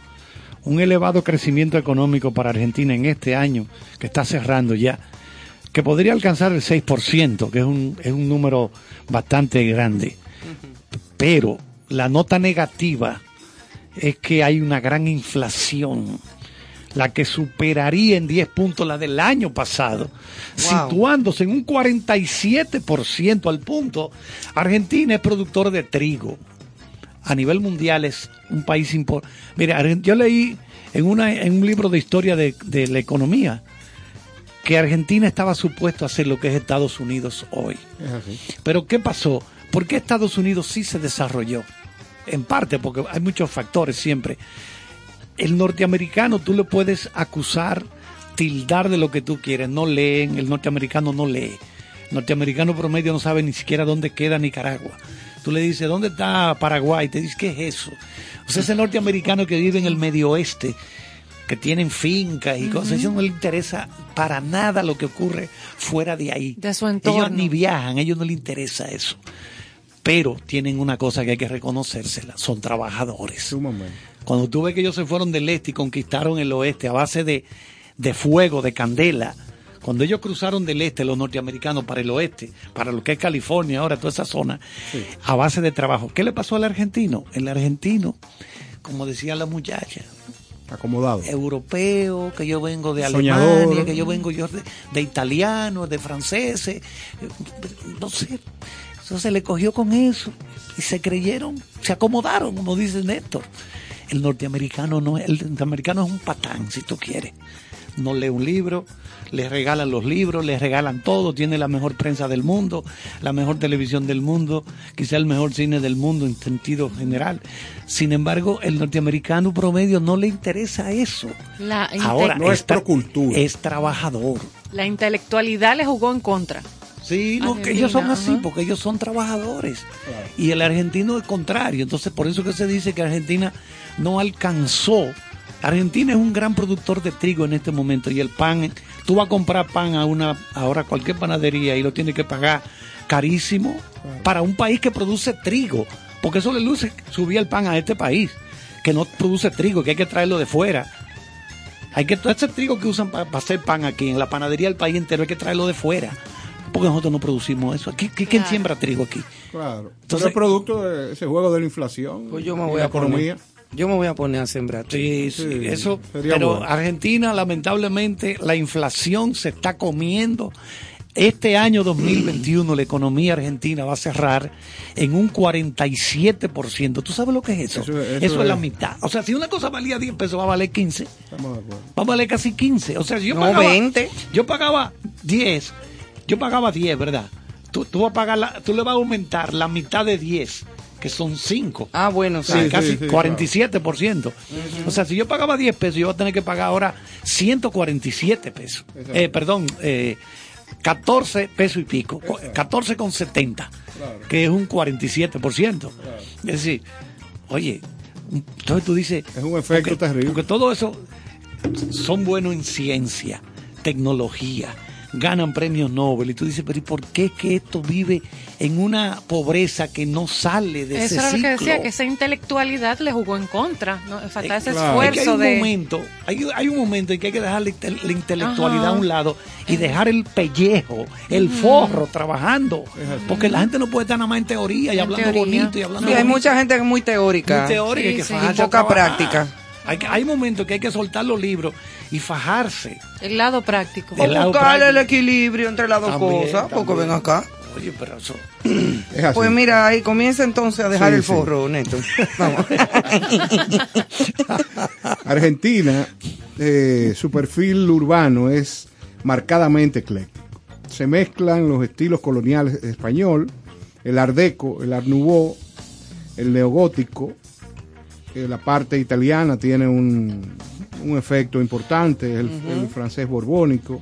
un elevado crecimiento económico para Argentina en este año, que está cerrando ya, que podría alcanzar el 6%, que es un, es un número bastante grande. Pero la nota negativa es que hay una gran inflación, la que superaría en 10 puntos la del año pasado, Wow. situándose en un 47% al punto. Argentina es productor de trigo. A nivel mundial es un país importante. Mire, yo leí en, una, en un libro de historia de, de la economía que Argentina estaba supuesto a ser lo que es Estados Unidos hoy. Pero ¿qué pasó? ¿Por qué Estados Unidos sí se desarrolló? En parte porque hay muchos factores siempre. El norteamericano tú le puedes acusar, tildar de lo que tú quieres. No leen, el norteamericano no lee. El norteamericano promedio no sabe ni siquiera dónde queda Nicaragua. Tú le dices, ¿dónde está Paraguay? Te dice, ¿qué es eso? O sea, ese norteamericano que vive en el medio oeste, que tienen fincas y cosas, a ellos no le interesa para nada lo que ocurre fuera de ahí. De su Ellos entorno. ni viajan, a ellos no les interesa eso. Pero tienen una cosa que hay que reconocérsela, son trabajadores. Sumamente. Cuando tú ves que ellos se fueron del este y conquistaron el oeste a base de, de fuego, de candela, cuando ellos cruzaron del este, los norteamericanos, para el oeste, para lo que es California, ahora toda esa zona, a base de trabajo, ¿qué le pasó al argentino? El argentino, como decía la muchacha, Acomodado. europeo, que yo vengo de Soñador. Alemania, que yo vengo yo de, de italianos, de franceses, no sé, se le cogió con eso y se creyeron, se acomodaron, como dice Néstor. El norteamericano no, el norteamericano es un patán, si tú quieres. No lee un libro, le regalan los libros, le regalan todo, tiene la mejor prensa del mundo, la mejor televisión del mundo, quizá el mejor cine del mundo en sentido general. Sin embargo, el norteamericano promedio no le interesa eso. La, Ahora, No es tra- procultura. es trabajador. la intelectualidad le jugó en contra. Sí, no, que Argentina, ellos son así, ajá. porque ellos son trabajadores. Y el argentino es contrario. Entonces, por eso que se dice que Argentina no alcanzó. Argentina es un gran productor de trigo en este momento y el pan, tú vas a comprar pan a una, ahora cualquier panadería y lo tienes que pagar carísimo para un país que produce trigo, porque eso le luce subir el pan a este país, que no produce trigo, que hay que traerlo de fuera. Hay que todo ese trigo que usan para hacer pan aquí en la panadería del país entero hay que traerlo de fuera. Porque nosotros no producimos eso. ¿Qui- qui- ¿Quién Claro. siembra trigo aquí? Claro. Entonces- es producto de ese juego de la inflación. Pues yo me voy la a poner. economía. Yo me voy a poner a sembrar. Sí, sí, Sí, eso. sería Pero bueno. Argentina, lamentablemente, la inflación se está comiendo. Este año 2021 la economía argentina va a cerrar en un 47%. ¿Tú sabes lo que es eso? Eso- Eso, eso es la es- mitad. O sea, si una cosa valía 10 pesos, va a valer 15. Estamos de acuerdo. Va a valer casi 15. O sea, si yo No, pagaba 20. Yo pagaba 10. Yo pagaba 10, ¿verdad? Tú, tú, vas a pagar la- tú le vas a aumentar la mitad de 10, que son 5. Ah, bueno, O sea, sí. casi sí, 47%. O sea, si yo pagaba 10 pesos, yo voy a tener que pagar ahora 147 pesos. Eh, perdón, eh, 14 pesos y pico. cu- 14 con 70, Claro. que es un 47%. Es decir, oye, entonces tú dices... Es un efecto porque- terrible. Porque todo eso son buenos en ciencia, tecnología, ganan premios Nobel. Y tú dices, pero ¿y por qué es que esto vive en una pobreza que no sale de ese Eso era lo que decía, que esa intelectualidad le jugó en contra. ¿no? Falta Eh, ese claro. Es que hay esfuerzo un de... momento, hay, hay un momento en que hay que dejar la, inte- la intelectualidad Ajá. a un lado y dejar el pellejo, el forro trabajando. Porque la gente no puede estar nada más en teoría y En hablando teoría. bonito y hablando Sí, hay bonito. mucha gente que es muy teórica. Muy teórica Sí, que sí. Y poca trabajar. práctica. Hay, momentos que hay que soltar los libros y fajarse. El lado práctico. El O lado buscar el práctico. equilibrio entre las dos También, cosas, porque también. ven acá. Oye, pero eso... Es así. Pues mira, ahí comienza entonces a dejar Sí, el sí. forro, Neto. Vamos. Argentina, eh, su perfil urbano es marcadamente ecléctico. Se mezclan los estilos coloniales español, el art deco, el art nouveau, el neogótico. La parte italiana tiene un, un efecto importante, el, el francés borbónico.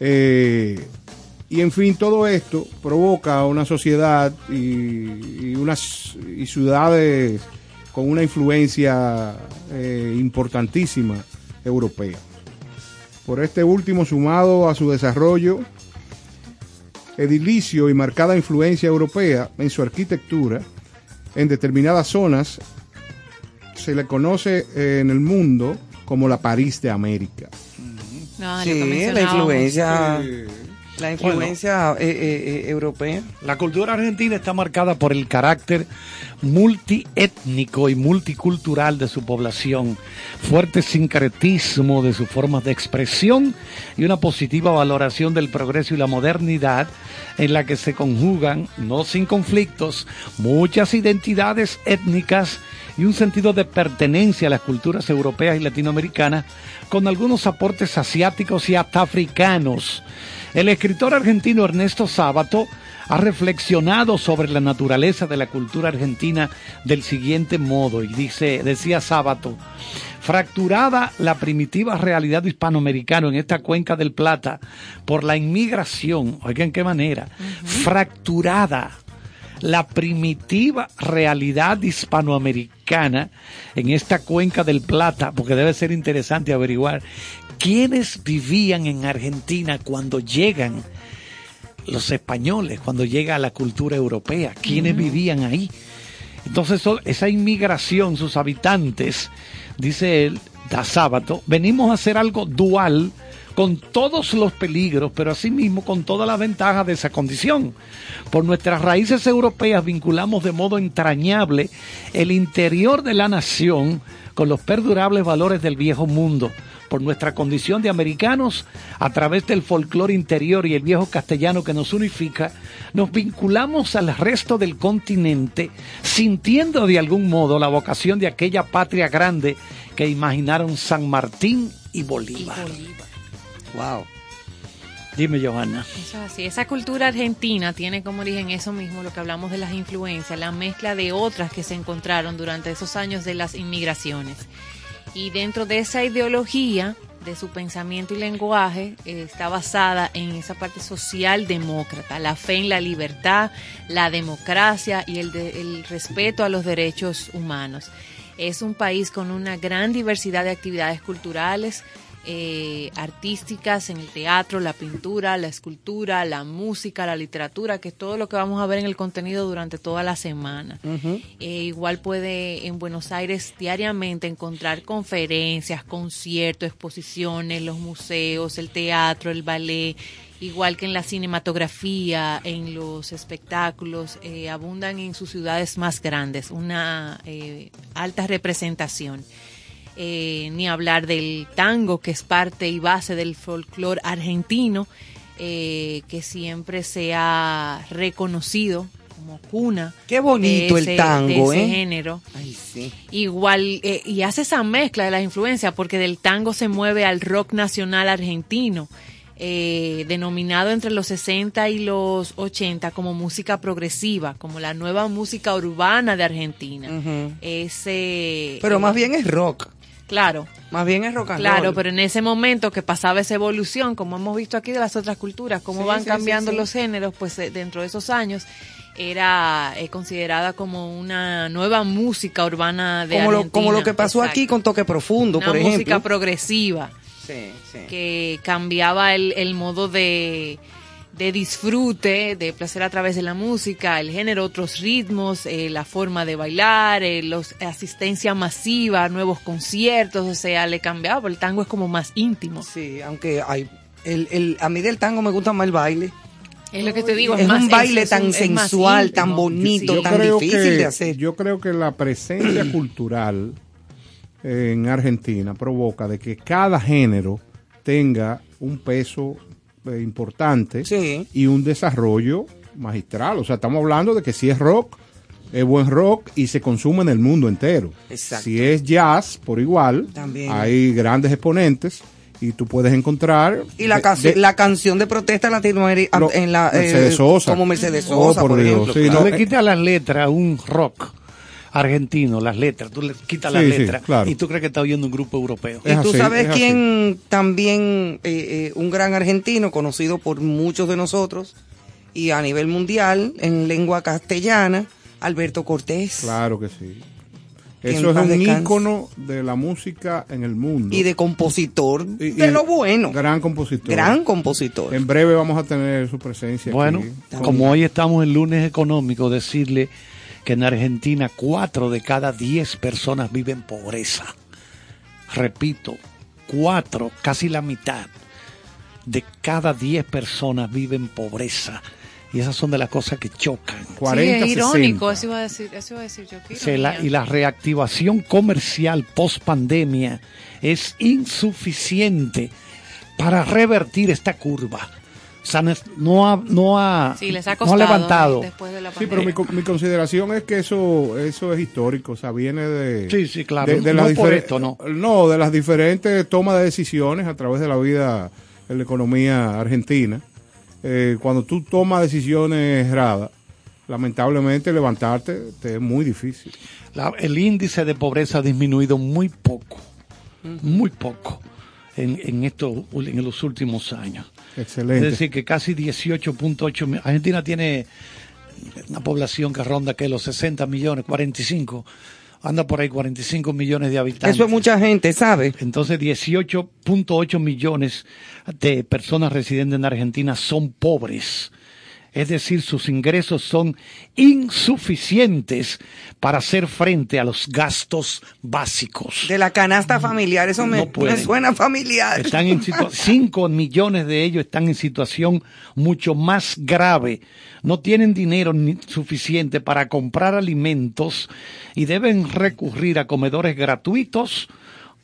Eh, y en fin, todo esto provoca una sociedad y, y unas y ciudades con una influencia eh, importantísima europea. Por este último, sumado a su desarrollo edilicio y marcada influencia europea en su arquitectura, en determinadas zonas se le conoce eh, en el mundo como la París de América. No, Sí, la influencia, la influencia eh, eh, eh, europea. La cultura argentina está marcada por el carácter multiétnico y multicultural de su población, fuerte sincretismo de sus formas de expresión y una positiva valoración del progreso y la modernidad en la que se conjugan, no sin conflictos, muchas identidades étnicas y un sentido de pertenencia a las culturas europeas y latinoamericanas con algunos aportes asiáticos y hasta africanos. El escritor argentino Ernesto Sábato ha reflexionado sobre la naturaleza de la cultura argentina del siguiente modo y dice, decía Sábato, fracturada la primitiva realidad hispanoamericana en esta cuenca del Plata por la inmigración, oigan qué manera, fracturada la primitiva realidad hispanoamericana en esta cuenca del Plata, porque debe ser interesante averiguar quiénes vivían en Argentina cuando llegan los españoles, cuando llega la cultura europea, quiénes vivían ahí. Entonces, esa inmigración, sus habitantes, dice él, da sábado, venimos a hacer algo dual con todos los peligros, pero asimismo con todas las ventajas de esa condición. Por nuestras raíces europeas vinculamos de modo entrañable el interior de la nación con los perdurables valores del viejo mundo. Por nuestra condición de americanos, a través del folclore interior y el viejo castellano que nos unifica, nos vinculamos al resto del continente, sintiendo de algún modo la vocación de aquella patria grande que imaginaron San Martín y Bolívar. Wow. Dime, Johanna. Eso es así. Esa cultura argentina tiene como origen eso mismo, lo que hablamos de las influencias, la mezcla de otras que se encontraron durante esos años de las inmigraciones. Y dentro de esa ideología, de su pensamiento y lenguaje, eh, está basada en esa parte socialdemócrata, la fe en la libertad, la democracia y el, de- el respeto a los derechos humanos. Es un país con una gran diversidad de actividades culturales eh, artísticas en el teatro, la pintura, la escultura, la música, la literatura, que es todo lo que vamos a ver en el contenido durante toda la semana. Eh, igual puede en Buenos Aires diariamente encontrar conferencias, conciertos, exposiciones, los museos, el teatro, el ballet igual que en la cinematografía, en los espectáculos, eh, abundan en sus ciudades más grandes, una eh, alta representación. Eh, ni hablar del tango, que es parte y base del folclore argentino, que siempre se ha reconocido como cuna. Qué bonito de ese, el tango, de ese ¿eh? género. Ay, sí. Igual, eh, y hace esa mezcla de la influencia, porque del tango se mueve al rock nacional argentino, eh, denominado entre los 60 y los 80 como música progresiva, como la nueva música urbana de Argentina. Ese, Pero eh, más bien es rock. Claro. Más bien es rock and Claro, roll. pero en ese momento que pasaba esa evolución, como hemos visto aquí de las otras culturas, cómo Sí, van sí, cambiando sí, los géneros, pues eh, dentro de esos años era eh, considerada como una nueva música urbana de como, lo, Argentina. como lo que pasó Exacto. aquí con Toque Profundo, Una por música ejemplo. progresiva Sí, sí. que cambiaba el, el modo de, de disfrute, de placer a través de la música, el género, otros ritmos, eh, la forma de bailar, eh, los asistencia masiva, nuevos conciertos, o sea, le cambiaba, pero el tango es como más íntimo. Sí, aunque hay, el, el, a mí del tango me gusta más el baile. Es lo que te digo, Es más- un baile es tan es sensual, íntimo. tan bonito, Sí. tan difícil que, de hacer. Yo creo que la presencia cultural en Argentina provoca de que cada género tenga un peso importante Sí. y un desarrollo magistral. O sea, estamos hablando de que si es rock, es buen rock y se consume en el mundo entero. Exacto. Si es jazz, por igual, También. hay grandes exponentes y tú puedes encontrar... Y la, de- ca- de- la canción de protesta latinoamericana en la eh, Mercedes Sosa. como Mercedes Oh, Sosa, por por, Dios, ejemplo. sí, Tú no, le eh. quitas las letras a un rock argentino, las letras, tú le quitas las Sí, sí, letras claro. y tú crees que está oyendo un grupo europeo. Y tú así, sabes así. quién también, eh, eh, un gran argentino conocido por muchos de nosotros y a nivel mundial en lengua castellana, Alberto Cortés. Claro que sí. Eso es un descanse. ícono de la música en el mundo. Y de compositor Y- de lo bueno. Gran compositor. Gran compositor. En breve vamos a tener su presencia Bueno, aquí. como hoy estamos en lunes económico, decirle que en Argentina cuatro de cada diez personas viven pobreza. Repito, cuatro, casi la mitad de cada diez personas viven pobreza. Y esas son de las cosas que chocan. 40, sí, es irónico, 60. eso iba a decir, eso iba a decir yo. Se la- y la reactivación comercial post pandemia es insuficiente para revertir esta curva. No ha, no ha, Sí, les ha no ha levantado. después de la Sí, pero mi, co- mi consideración es que eso eso es histórico, o sea, viene de... Sí, sí, claro. de- de No las por esto, no. No, de las diferentes tomas de decisiones a través de la vida en la economía argentina. Eh, cuando tú tomas decisiones erradas, lamentablemente levantarte te es muy difícil. La- el índice de pobreza ha disminuido muy poco, muy poco en, en, esto, en los últimos años. Excelente. Es decir, que casi 18.8 millones. Argentina tiene una población que ronda que los 60 millones, 45, anda por ahí 45 millones de habitantes. Eso es mucha gente, ¿sabes? Entonces 18.8 millones de personas residentes en Argentina son pobres. Es decir, sus ingresos son insuficientes para hacer frente a los gastos básicos. De la canasta familiar, eso me, No me suena familiar. Están en 5 millones de ellos están en situación mucho más grave. No tienen dinero ni- suficiente para comprar alimentos y deben recurrir a comedores gratuitos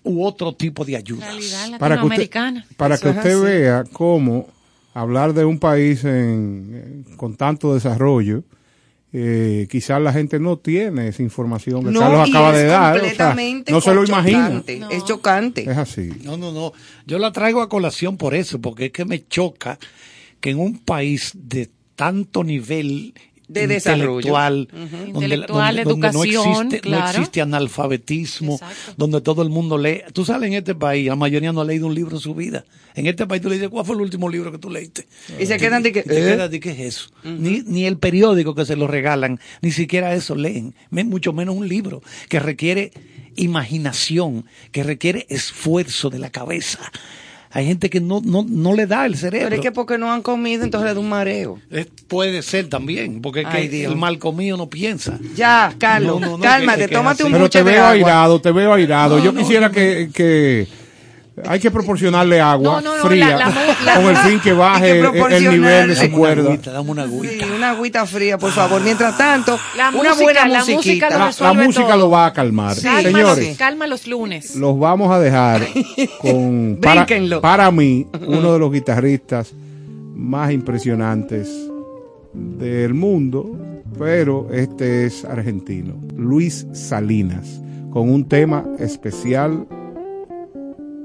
u otro tipo de ayudas. Realidad para que usted, para Eso que usted vea cómo hablar de un país en- con tanto desarrollo, eh, quizás la gente no tiene esa información que No, Carlos acaba de dar. o sea, completamente no se lo imagina. Es chocante. Es así. No, no, no. Yo la traigo a colación por eso, porque es que me choca que en un país de tanto nivel De desarrollo. intelectual, Ujú. donde, Intelectual, donde- donde no educación, existe, no existe analfabetismo, donde todo el mundo lee. Tú sabes, en este país, la mayoría no ha leído un libro en su vida. En este país tú le dices, ¿cuál fue el último libro que tú leíste? Y se quedan de que, ¿eh? qué es eso. ni, ni el periódico que se lo regalan, ni siquiera eso leen, mucho menos un libro que requiere imaginación, que requiere esfuerzo de la cabeza. Hay gente que no, no, no le da el cerebro. Pero es que porque no han comido, entonces le da un mareo. Puede ser también, porque es Ay, que el mal comido no piensa. Ya, Carlos, No, no, no, cálmate, que- que tómate un. Pero te de veo agua. airado, te veo airado. No, Yo no, quisiera no. que, que hay que proporcionarle agua No, no, no, fría la- la- la- con el fin que baje que el- el nivel de su Dame una cuerda. agüita, dame una agüita. Sí, una agüita fría, por favor. Mientras tanto, La una música, buena la música musiquita. lo La, música todo. lo va a calmar. Calma, Señores, calma los lunes. los vamos a dejar con para mí uno de los guitarristas más impresionantes del mundo, pero este es argentino, Luis Salinas, con un tema especial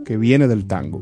que viene del tango.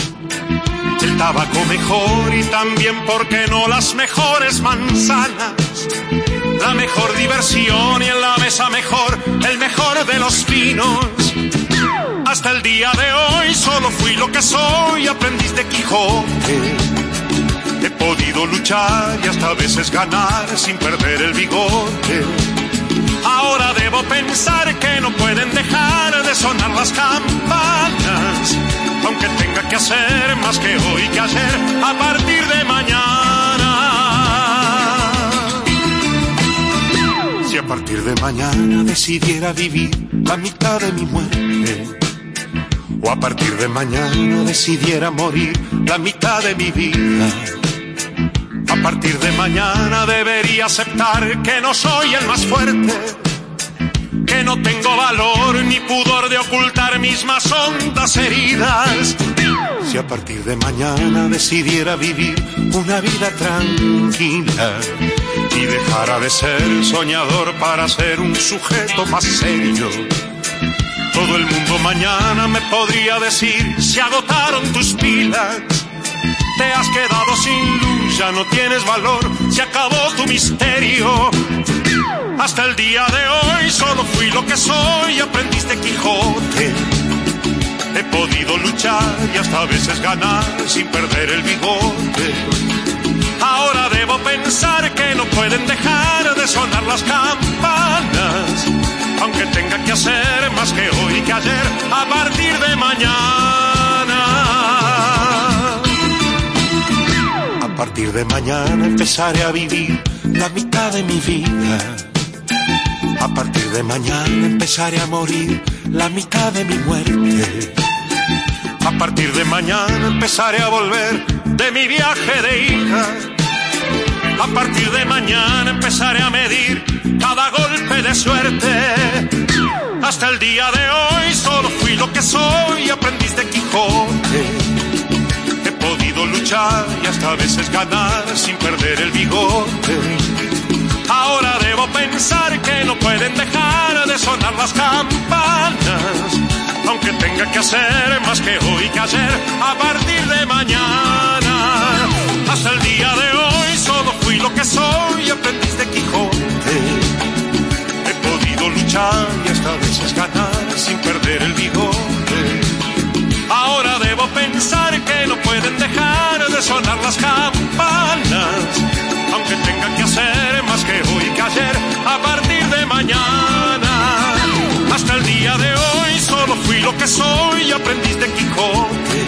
El tabaco mejor y también, ¿por qué no las mejores manzanas? La mejor diversión y en la mesa mejor, el mejor de los Hasta el día de hoy solo fui lo que soy, aprendiz de Quijote. He podido luchar y hasta a veces ganar sin perder el bigote. Ahora debo pensar que no pueden dejar de sonar las campanas, aunque tenga que hacer más que hoy que ayer a partir de mañana. Si a partir de mañana decidiera vivir la mitad de mi muerte, o a partir de mañana decidiera morir la mitad de mi vida. A partir de mañana debería aceptar que no soy el más fuerte, que no tengo valor ni pudor de ocultar mis más hondas heridas. Si a partir de mañana decidiera vivir una vida tranquila y dejara de ser soñador para ser un sujeto más serio. Todo el mundo mañana me podría decir, se agotaron tus pilas, te has quedado sin luz, ya no tienes valor, se acabó tu misterio. Hasta el día de hoy solo fui lo que soy, aprendiste Quijote. He podido luchar y hasta a veces ganar sin perder el bigote. Ahora debo pensar que no pueden dejar de sonar las campanas, aunque tenga que hacer más que hoy que ayer a partir de mañana. A partir de mañana empezaré a vivir la mitad de mi vida. A partir de mañana empezaré a morir la mitad de mi muerte. A partir de mañana empezaré a volver de mi viaje de hija. A partir de mañana empezaré a medir cada golpe de suerte. Hasta el día de hoy solo fui lo que soy, aprendiz de Quijote. He podido luchar y hasta a veces ganar sin perder el bigote. Ahora debo pensar que no pueden dejar de sonar las campanas, aunque tenga que hacer más que hoy que ayer a partir de mañana. Hasta el día de hoy solo fui lo que soy, aprendiz de Quijote. He podido luchar y hasta a veces ganar sin perder el bigote. Ahora debo pensar que no pueden dejar de sonar las campanas, aunque tenga que hacer más que hoy que ayer a partir de mañana. Hasta el día de hoy solo fui lo que soy, aprendiz de Quijote.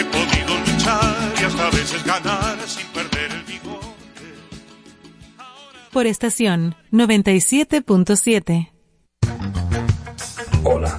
He podido luchar y hasta a veces ganar sin perder el bigote. Por estación 97.7. Hola,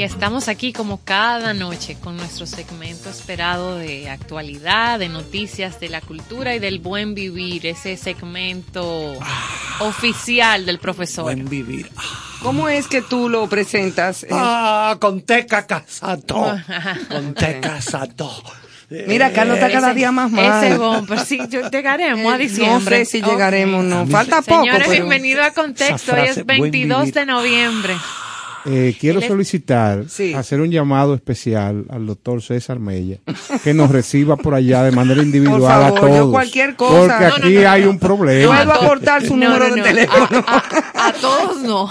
Y estamos aquí como cada noche con nuestro segmento esperado de actualidad, de noticias de la cultura y del buen vivir, ese segmento oficial del profesor. Buen vivir. ¿Cómo es que tú lo presentas? Eh, Ah, con teca casato. Con teca casato. Mira, Carlos está cada Ese- día más mal. Ese bumper, sí, yo- llegaremos a Eh, diciembre. No sé si llegaremos, no. Falta poco. Señores, pero- bienvenido a Contexto. Hoy es buen 22 vivir. de noviembre. Eh, quiero solicitar, Sí. hacer un llamado especial al doctor César Mella, que nos reciba por allá de manera individual Por favor, a yo todos. cualquier cosa. Porque No, no, aquí no, no, hay un problema. Puedo aportar su No, número no, de no. teléfono. A, a- a todos no.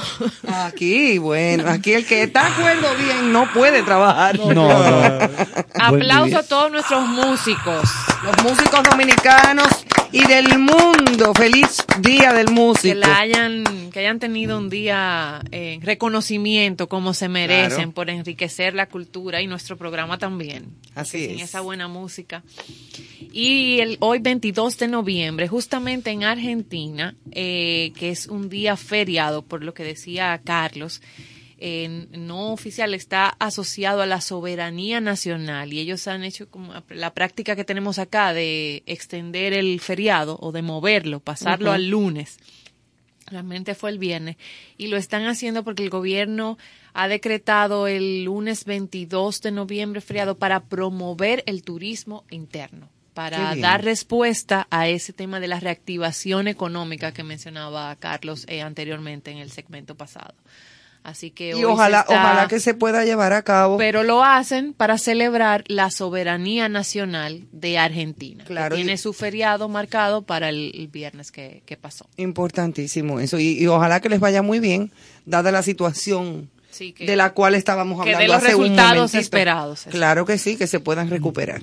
Aquí, bueno, aquí el que está de acuerdo bien no puede trabajar. No, no. Aplauso a todos nuestros músicos. Los músicos dominicanos y del mundo. Feliz día del Que músico. la hayan, que hayan tenido un día eh, reconocimiento como se merecen Claro. por enriquecer la cultura y nuestro programa también. Así Sin es. esa buena música. Y el, hoy 22 de noviembre, justamente en Argentina, eh, que es un día feriado, por lo que decía Carlos, eh, no oficial está asociado a la soberanía nacional y ellos han hecho como la práctica que tenemos acá de extender el feriado o de moverlo, pasarlo al lunes. Realmente fue el viernes. Y lo están haciendo porque el gobierno ha decretado el lunes 22 de noviembre feriado para promover el turismo interno, para dar respuesta a ese tema de la reactivación económica que mencionaba Carlos eh, anteriormente en el segmento pasado. Así que Y hoy ojalá, se está- ojalá que se pueda llevar a cabo. pero lo hacen para celebrar la soberanía nacional de Argentina. Claro, que tiene su feriado marcado para el, el viernes que, que pasó. Importantísimo eso. Y, y ojalá que les vaya muy bien, dada la situación Sí, que- de la cual estábamos que hablando dé los hace un resultados momentito. esperados. eso. Claro que sí, que se puedan recuperar.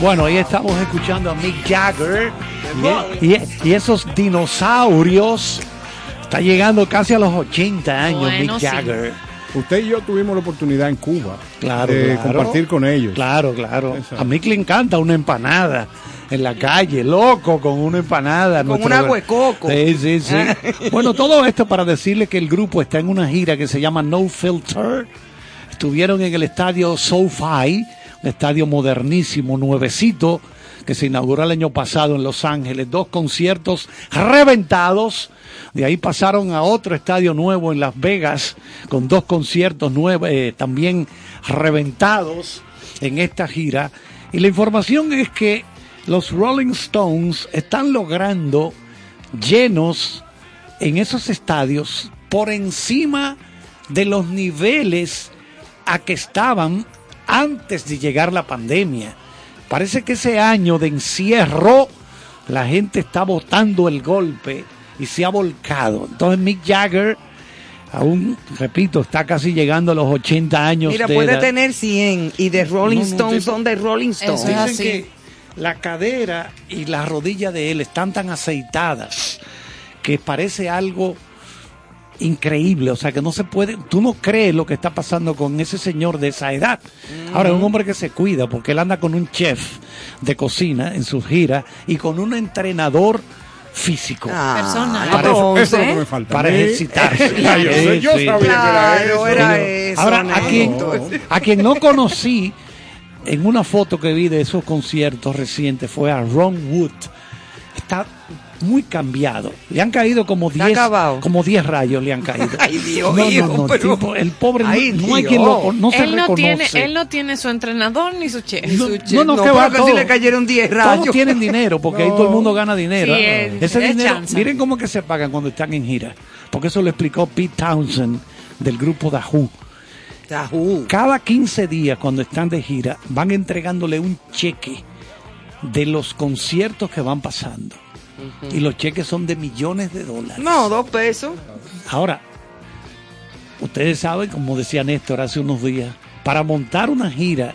Bueno, ahí estamos escuchando a Mick Jagger y, y- y esos dinosaurios. Está llegando casi a los 80 años Bueno, Mick sí. Jagger. Usted y yo tuvimos la oportunidad en Cuba Claro, de claro. compartir con ellos. Claro, claro. A Mick le encanta una empanada en la calle, loco con una empanada. Con un agua de coco. Sí, sí, sí. bueno, todo esto para decirle que el grupo está en una gira que se llama No Filter. Estuvieron en el estadio SoFi, estadio modernísimo, nuevecito, que se inauguró el año pasado en Los Ángeles. Dos conciertos reventados. De ahí pasaron a otro estadio nuevo en Las Vegas, con dos conciertos nuevos, eh, también reventados en esta gira. Y la información es que los Rolling Stones están logrando llenos en esos estadios por encima de los niveles a que estaban antes de llegar la pandemia. Parece que ese año de encierro la gente está botando el golpe y se ha volcado. Entonces Mick Jagger aún, repito, está casi llegando a los 80 años. Mira, de puede edad. tener 100 y de Rolling No, no, Stones tipo- son de Rolling Stones. Dicen que la cadera y la rodilla de él están tan aceitadas que parece algo increíble, o sea que no se puede, tú no crees lo que está pasando con ese señor de esa edad. Ahora es un hombre que se cuida porque él anda con un chef de cocina en sus giras y con un entrenador físico. Personal. Para, Eso- eso es lo que me falta. para ejercitarse. Yo sé- yo sabía que era eso. era eso, Ahora, a quien, a quien no conocí en una foto que vi de esos conciertos recientes fue a Ron Wood. Está muy cambiado. Le han caído como 10 como 10 rayos le han caído. Ay, Dios no, mío, no, no, pero- tipo, el pobre no- Ay, no, hay quien lo no se él, no reconoce. tiene, él no tiene su entrenador ni su chef. No, Su no, chef. no, No, que va si le cayeron 10 rayos. Todos tienen dinero porque ahí todo el mundo gana dinero. Sí, es- Ese es dinero, miren cómo que se pagan cuando están en gira. Porque eso lo explicó Pete Townsend del grupo The Who. Cada 15 días cuando están de gira van entregándole un cheque de los conciertos que van pasando. Y los cheques son de millones de dólares. No, dos pesos. Ahora, ustedes saben, como decía Néstor hace unos días, para montar una gira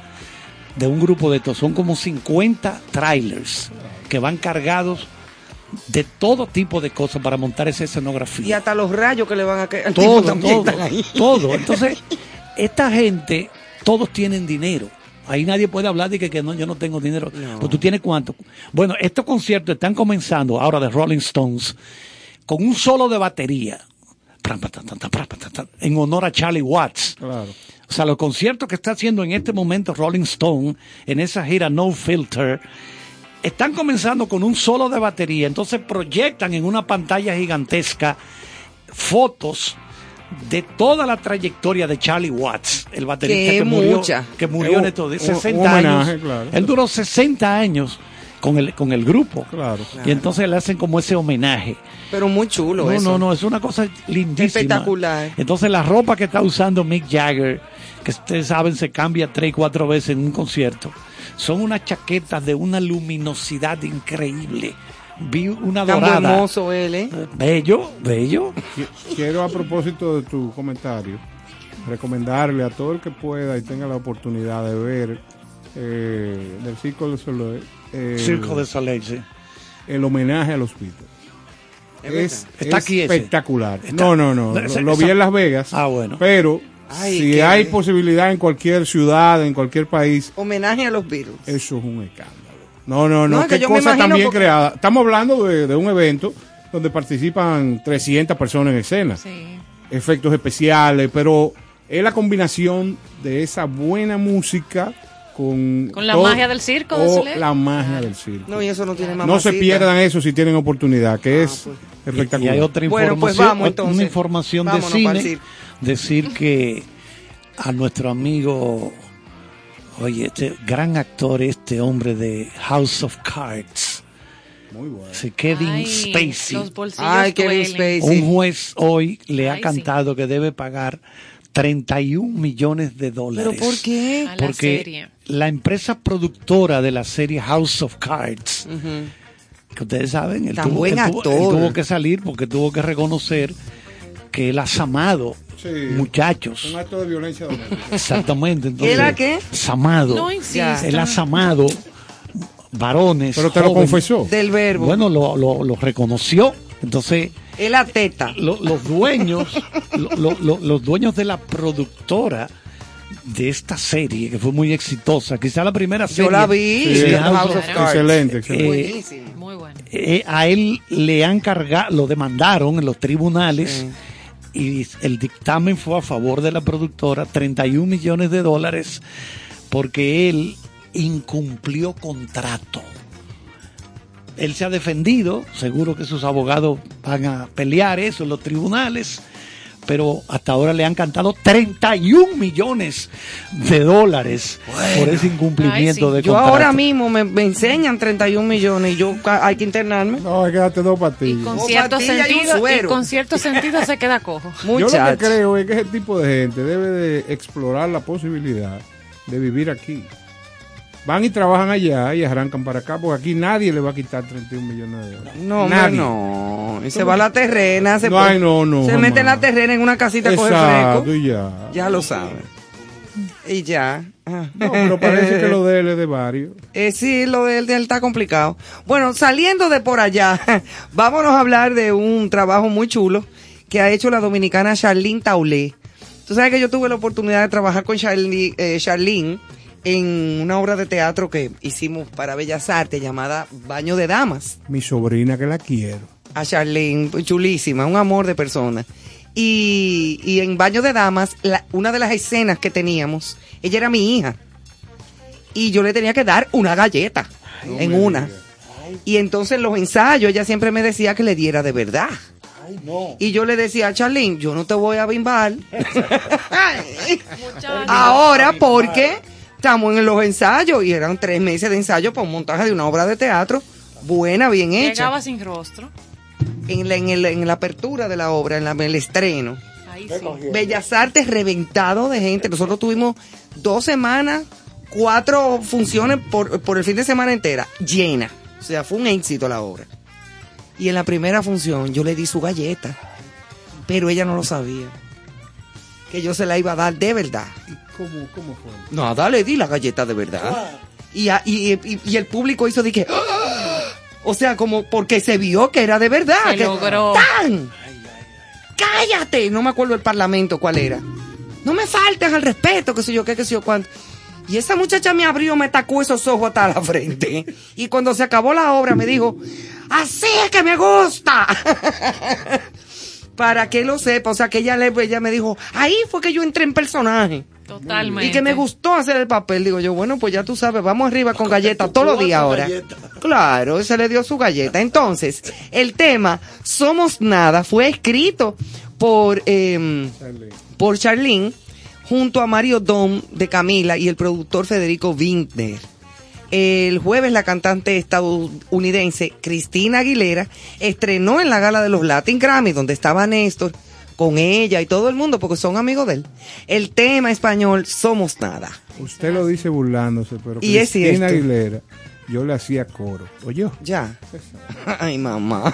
de un grupo de estos son como 50 trailers que van cargados de todo tipo de cosas para montar esa escenografía Y hasta los rayos que le van a caer al todo, tipo también todo, están ahí. todo. Entonces, esta gente, todos tienen dinero. Ahí nadie puede hablar de que, que no, yo no tengo dinero. Pues tú tienes cuánto. Bueno, estos conciertos están comenzando ahora de Rolling Stones con un solo de batería. En honor a Charlie Watts. Claro. O sea, los conciertos que está haciendo en este momento Rolling Stone en esa gira No Filter están comenzando con un solo de batería. Entonces proyectan en una pantalla gigantesca fotos de toda la trayectoria de Charlie Watts, el baterista Que murió, mucha. que murió en estos de un- 60 un homenaje, años. claro. Él duró 60 años con el, con el grupo. Claro. Y entonces le hacen como ese homenaje. Pero muy chulo No, eso. no, no, es una cosa lindísima. Espectacular. Entonces la ropa que está usando Mick Jagger, que ustedes saben se cambia tres y cuatro veces en un concierto, son unas chaquetas de una luminosidad increíble. Vi una Tan dorada. hermoso él, ¿eh? Bello, bello. Qui- Quiero a propósito de tu comentario recomendarle a todo el que pueda y tenga la oportunidad de ver eh, del Circo de Soleil eh, Circo de Soleil, sí. el homenaje a los Beatles. Es, Está es aquí ese. espectacular. Está- no, no, no. Lo, lo vi en Las Vegas. Ah, bueno. Pero Ay, si hay posibilidad en cualquier ciudad, en cualquier país, Homenaje a los Beatles. eso es un escándalo. No, no, no. No, es que qué cosa tan bien porque- creada. Estamos hablando de, de un evento donde participan 300 personas en escena. Sí. Efectos especiales, pero es la combinación de esa buena música con... Con la todo- magia del circo de o Soleil. la magia del circo. No, y eso no tiene No se pierdan eso si tienen oportunidad, que es Y espectacular. hay otra Bueno, información, pues vamos, entonces. una información de Vámonos cine. Decir que a nuestro amigo, oye, este gran actor, este hombre de House of Cards, Muy bueno. sí, Kevin Ay, Spacey, Los bolsillos Ay, Kevin duelen. Spacey. un juez hoy le ha sí. cantado que debe pagar 31 millones de dólares. ¿Pero por qué? A Porque serie. la empresa productora de la serie House of Cards, que ustedes saben, él, tuvo, buen él tuvo- actor. él tuvo que salir porque tuvo que reconocer que él ha samado Sí. muchachos. Un acto de violencia doméstica. Exactamente. Entonces, ¿Era qué? Samado. No insista. Él ha samado varones. Pero te lo confesó. Del verbo. Bueno, lo, lo, lo reconoció. Entonces, Es la teta. lo- los dueños, lo- lo- lo- los dueños de la productora de esta serie, que fue muy exitosa, quizá la primera serie. Yo la vi. Sí, The House House of Cards. Excelente, excelente. Eh, Buenísimo. Muy bueno. eh, a él le han cargado, lo demandaron en los tribunales y el dictamen fue a favor de la productora, 31 millones de dólares, porque él incumplió contrato. Él se ha defendido, seguro que sus abogados van a pelear eso en los tribunales, pero hasta ahora le han cantado 31 millones de dólares por ese incumplimiento Ay, sí. de Yo contrato. ahora mismo me, me enseñan 31 millones y yo ca- hay que internarme. No, hay que darte dos Y pastillas. con Dos cierto y sentido, y con cierto sentido se queda cojo. Yo lo que creo es que ese tipo de gente debe de explorar la posibilidad de vivir aquí. Van y trabajan allá y arrancan para acá, porque aquí nadie le va a quitar 31 millones de dólares. No, nadie. no. Y se va a la terrena, se, No, ay, no, no, se mete en la terrena en una casita a coger fresco. ya. Ya lo saben. Y ya. Ah. No, pero parece que lo de él es de varios. Eh, sí, lo de él, de él está complicado. Bueno, saliendo de por allá, vámonos a hablar de un trabajo muy chulo que ha hecho la dominicana Charlene Taulé. Tú sabes que yo tuve la oportunidad de trabajar con Charly- eh, Charlene en una obra de teatro que hicimos para Bellas Artes llamada Baño de Damas. Mi sobrina que la quiero. A Charlene, chulísima, un amor de persona. Y, y en Baño de Damas, la- una de las escenas que teníamos, ella era mi hija. Y yo le tenía que dar una galleta en una. Y entonces en los ensayos ella siempre me decía que le diera de verdad. Y yo le decía, Charlene, yo no te voy a bimbar. Ahora porque estamos en los ensayos y eran tres meses de ensayo para un montaje de una obra de teatro buena, bien hecha. Llegaba sin rostro. En la, en, el- en la apertura de la obra, en, la- en el estreno. Ahí sí. Bellas Artes reventado de gente. Nosotros tuvimos dos semanas, cuatro funciones por, por el fin de semana entera, llena. O sea, fue un éxito la obra. Y en la primera función yo le di su galleta, pero ella no lo sabía. Que yo se la iba a dar de verdad. ¿Cómo, cómo fue? Nada, le di la galleta de verdad. Y, a- y, y- y el público hizo de que... ¡Ah! O sea, como porque se vio que era de verdad. Se que, logró. ¡Tan! ¡Cállate! No me acuerdo el parlamento cuál era. No me faltes al respeto, qué sé yo, qué, qué sé yo, cuánto. Y esa muchacha me abrió, me tacó esos ojos hasta la frente. Y cuando se acabó la obra me dijo, así es que me gusta. Para que lo sepa, o sea, que ella, le, ella me dijo, ahí fue que yo entré en personaje. Totalmente. Y que me gustó hacer el papel. Digo yo, bueno, pues ya tú sabes, vamos arriba con galletas todos los días ahora. Claro, se le dio su galleta. Entonces, el tema Somos Nada fue escrito por, eh, por Charlene junto a Mario Dom de Camila y el productor Federico Winkner. El jueves la cantante estadounidense Cristina Aguilera estrenó en la gala de los Latin Grammy, donde estaba Néstor con ella y todo el mundo, porque son amigos de él. El tema español Somos Nada. Usted lo dice burlándose, pero Y Cristina. Aguilera, yo le hacía coro. Oye, Ya. Ay, mamá.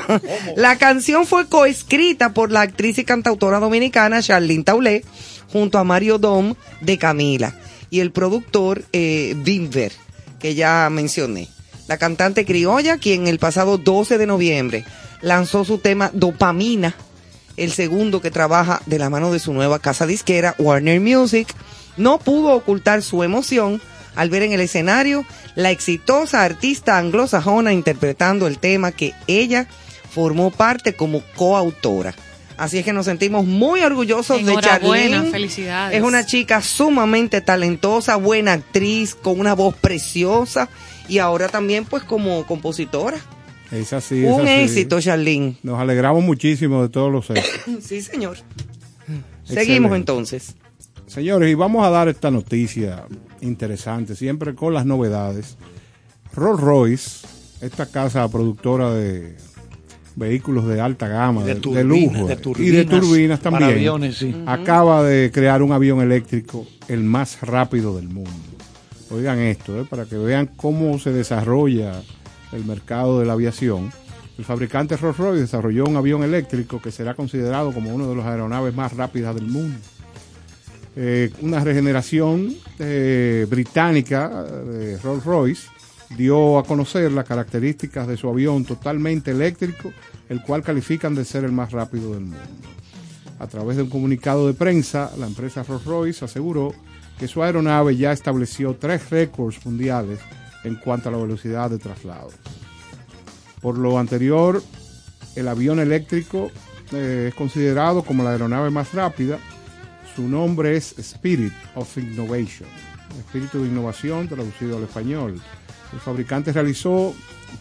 La canción fue coescrita por la actriz y cantautora dominicana Charlene Taulé junto a Mario Dom de Camila y el productor eh, Bimber, que ya mencioné. La cantante criolla, quien el pasado 12 de noviembre lanzó su tema Dopamina, el segundo que trabaja de la mano de su nueva casa disquera Warner Music, no pudo ocultar su emoción al ver en el escenario la exitosa artista anglosajona interpretando el tema que ella formó parte como coautora. Así es que nos sentimos muy orgullosos de Charlene. felicidades. Es una chica sumamente talentosa, buena actriz, con una voz preciosa y ahora también pues como compositora. es así. es Un así. éxito, Charlene. Nos alegramos muchísimo de todos los éxitos. Sí, señor. Excelente. Seguimos entonces. Señores, y vamos a dar esta noticia interesante, siempre con las novedades. Rolls Royce, esta casa productora de vehículos de alta gama, De de, de turbinas, lujo de y de turbinas también, aviones, sí. acaba de crear un avión eléctrico, el más rápido del mundo. Oigan esto, eh, para que vean cómo se desarrolla el mercado de la aviación. El fabricante Rolls Royce desarrolló un avión eléctrico que será considerado como una de las aeronaves más rápidas del mundo. Eh, una regeneración eh, británica de Rolls Royce dio a conocer las características de su avión totalmente eléctrico, el cual califican de ser el más rápido del mundo. A través de un comunicado de prensa, la empresa Rolls Royce aseguró que su aeronave ya estableció tres récords mundiales en cuanto a la velocidad de traslado. Por lo anterior, el avión eléctrico eh, es considerado como la aeronave más rápida. Su nombre es Spirit of Innovation, espíritu de innovación traducido al español. El fabricante realizó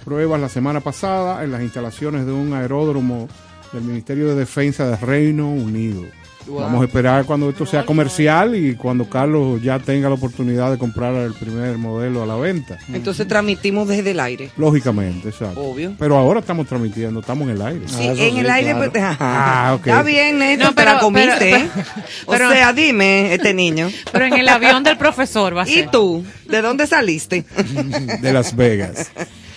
pruebas la semana pasada en las instalaciones de un aeródromo del Ministerio de Defensa de Reino Unido. Wow. Vamos a esperar cuando esto sea comercial y cuando Carlos ya tenga la oportunidad de comprar el primer modelo a la venta. Entonces transmitimos desde el aire. Lógicamente, exacto. Obvio. Pero ahora estamos transmitiendo, estamos en el aire. Sí, en el aire. pues, Ah. Está bien, Néstor, No, te la pero- comiste. pero- ¿eh? pero- o sea, dime, este niño. Pero en el avión del profesor va a ¿Y ser. tú? ¿De dónde saliste? De Las Vegas.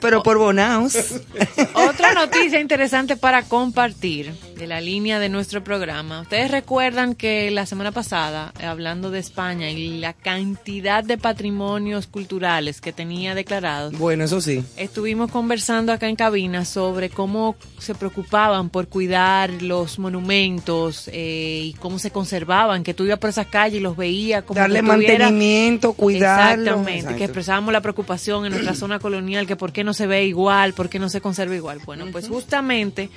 Pero por Bonaos. Otra noticia interesante para compartir de la línea de nuestro programa. Ustedes recuerdan que la semana pasada, hablando de España y la cantidad de patrimonios culturales que tenía declarados, Bueno, eso sí. estuvimos conversando acá en cabina sobre cómo se preocupaban por cuidar los monumentos eh, y cómo se conservaban, que tú ibas por esas calles y los veías como Darle mantenimiento, cuidarlo. Exactamente, Exacto. que expresábamos la preocupación en nuestra zona colonial, que por qué no se ve igual, por qué no se conserva igual. Bueno, pues justamente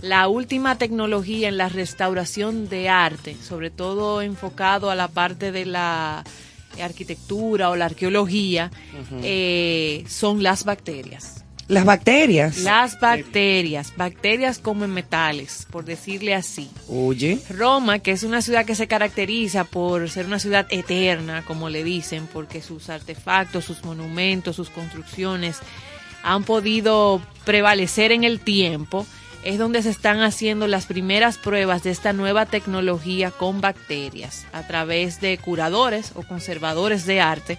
la última tecnología en la restauración de arte, sobre todo enfocado a la parte de la arquitectura o la arqueología, eh, son las bacterias. Las bacterias. Las bacterias, bacterias comen metales, por decirle así. Oye. Roma, que es una ciudad que se caracteriza por ser una ciudad eterna, como le dicen, porque sus artefactos, sus monumentos, sus construcciones han podido prevalecer en el tiempo, es donde se están haciendo las primeras pruebas de esta nueva tecnología con bacterias a través de curadores o conservadores de arte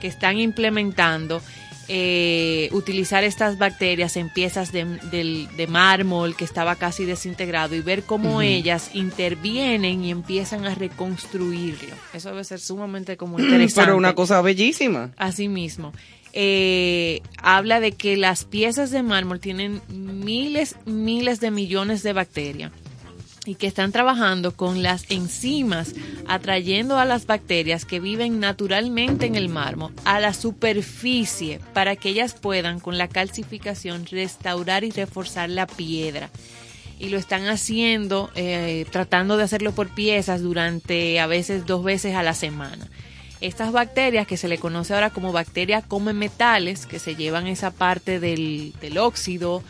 que están implementando eh, utilizar estas bacterias en piezas de, mármol que estaba casi desintegrado y ver cómo ellas intervienen y empiezan a reconstruirlo. Eso debe ser sumamente como interesante. Pero una cosa bellísima. Así mismo. Eh, habla de que las piezas de mármol tienen miles, miles de millones de bacterias y que están trabajando con las enzimas, atrayendo a las bacterias que viven naturalmente en el mármol a la superficie para que ellas puedan, con la calcificación, restaurar y reforzar la piedra. Y lo están haciendo, eh, tratando de hacerlo por piezas durante a veces dos veces a la semana. Estas bacterias, que se le conoce ahora como bacterias come metales, que se llevan esa parte del, del óxido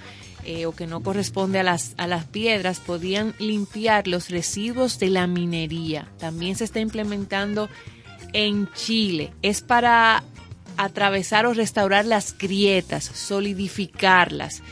eh, o que no corresponde a las, a las piedras, podían limpiar los residuos de la minería. También se está implementando en Chile. Es para atravesar o restaurar las grietas, solidificarlas.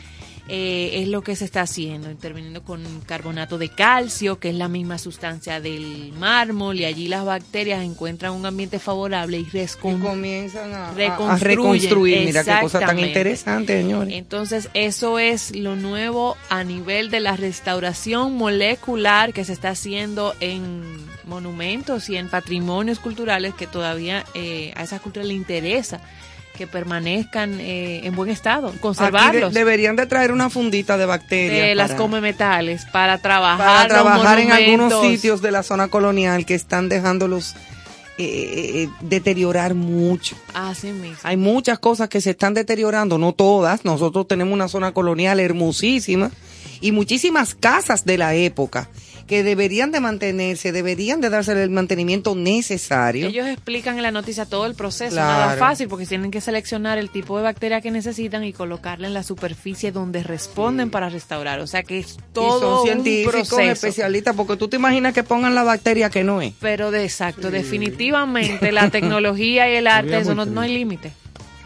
Eh, es lo que se está haciendo, interviniendo con carbonato de calcio, que es la misma sustancia del mármol, y allí las bacterias encuentran un ambiente favorable y, rescon- comienzan a, reconstruir. Mira qué cosa tan interesante, señores. Entonces, eso es lo nuevo a nivel de la restauración molecular que se está haciendo en monumentos y en patrimonios culturales que todavía eh, a esa cultura le interesa que permanezcan eh, en buen estado, de- conservarlos. deberían de traer una fundita de bacterias. de las para- come metales para trabajar, para trabajar en algunos sitios de la zona colonial que están dejándolos eh, eh, deteriorar mucho. Así mismo. Hay muchas cosas que se están deteriorando, no todas. Nosotros tenemos una zona colonial hermosísima y muchísimas casas de la época que deberían de mantenerse, deberían de darse el mantenimiento necesario. Ellos explican en la noticia todo el proceso, Claro. nada fácil, porque tienen que seleccionar el tipo de bacteria que necesitan y colocarla en la superficie donde responden para restaurar. O sea que es Y todo son un científicos proceso. especialistas, porque tú te imaginas que pongan la bacteria que no es. Pero de exacto, definitivamente la tecnología y el arte, eso no, no hay límite.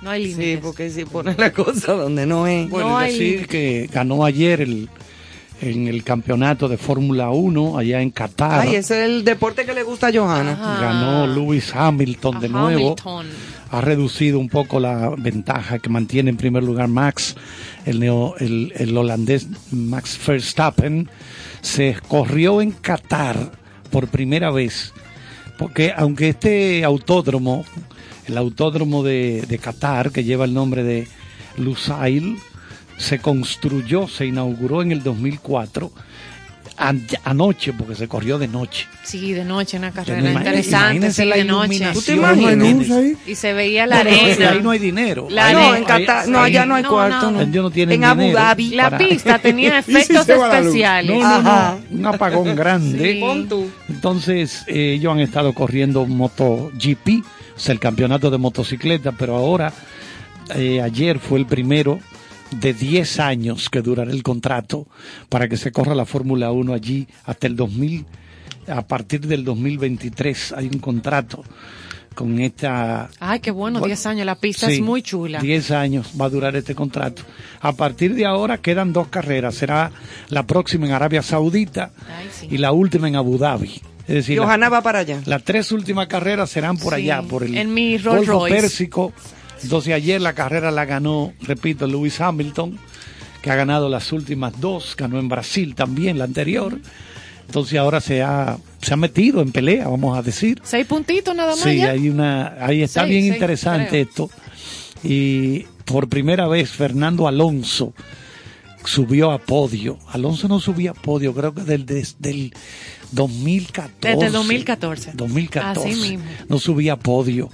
No hay límite. Sí, porque si ponen la cosa donde no es. Bueno, No y hay decir que ganó ayer el, en el campeonato de Fórmula 1 allá en Qatar. Ay, ese es el deporte que le gusta a Johanna. Ganó Lewis Hamilton de nuevo. Hamilton. Ha reducido un poco la ventaja que mantiene en primer lugar Max, el, neo, el, el holandés Max Verstappen. Se corrió en Qatar por primera vez. Porque aunque este autódromo, el autódromo de, de Qatar, que lleva el nombre de Lusail, se construyó, se inauguró en el 2004, an- anoche, porque se corrió de noche. Sí, de noche una carrera interesante, imagínense sí, la de noche. iluminación, ¿Tú te imaginas? Y se veía la arena. ahí no hay dinero. La Ahí no, arena. en Qatar, no, allá no hay No, cuarto. no. no. En Abu Dhabi. La para- pista tenía ¿Y si efectos especiales. No, no, no, Ajá. un apagón grande. Sí. Entonces, eh, ellos han estado corriendo MotoGP, o sea, el campeonato de motocicleta, pero ahora, eh, ayer fue el primero de 10 años que durará el contrato para que se corra la Fórmula 1 allí hasta el 2000, a partir del 2023 hay un contrato con esta Ay, qué bueno, Bueno, 10 años. La pista Sí, es muy chula. 10 años va a durar este contrato. A partir de ahora quedan dos carreras. Será la próxima en Arabia Saudita Ay, sí. y la última en Abu Dhabi. Es decir, Johanna va para allá. las tres últimas carreras serán por Sí, allá, por el en mi Rolls Golfo Royce. Pérsico. Entonces ayer la carrera la ganó, repito, Lewis Hamilton, que ha ganado las últimas dos, ganó en Brasil también la anterior. Entonces ahora se ha, se ha metido en pelea, vamos a decir. Seis puntitos nada más Sí, ya. hay una, ahí está Seis, bien seis, interesante creo. esto. Y por primera vez Fernando Alonso subió a podio. Alonso no subía a podio, creo que del, desde el 2014. Desde el 2014. 2014. Así mismo. No subía a podio.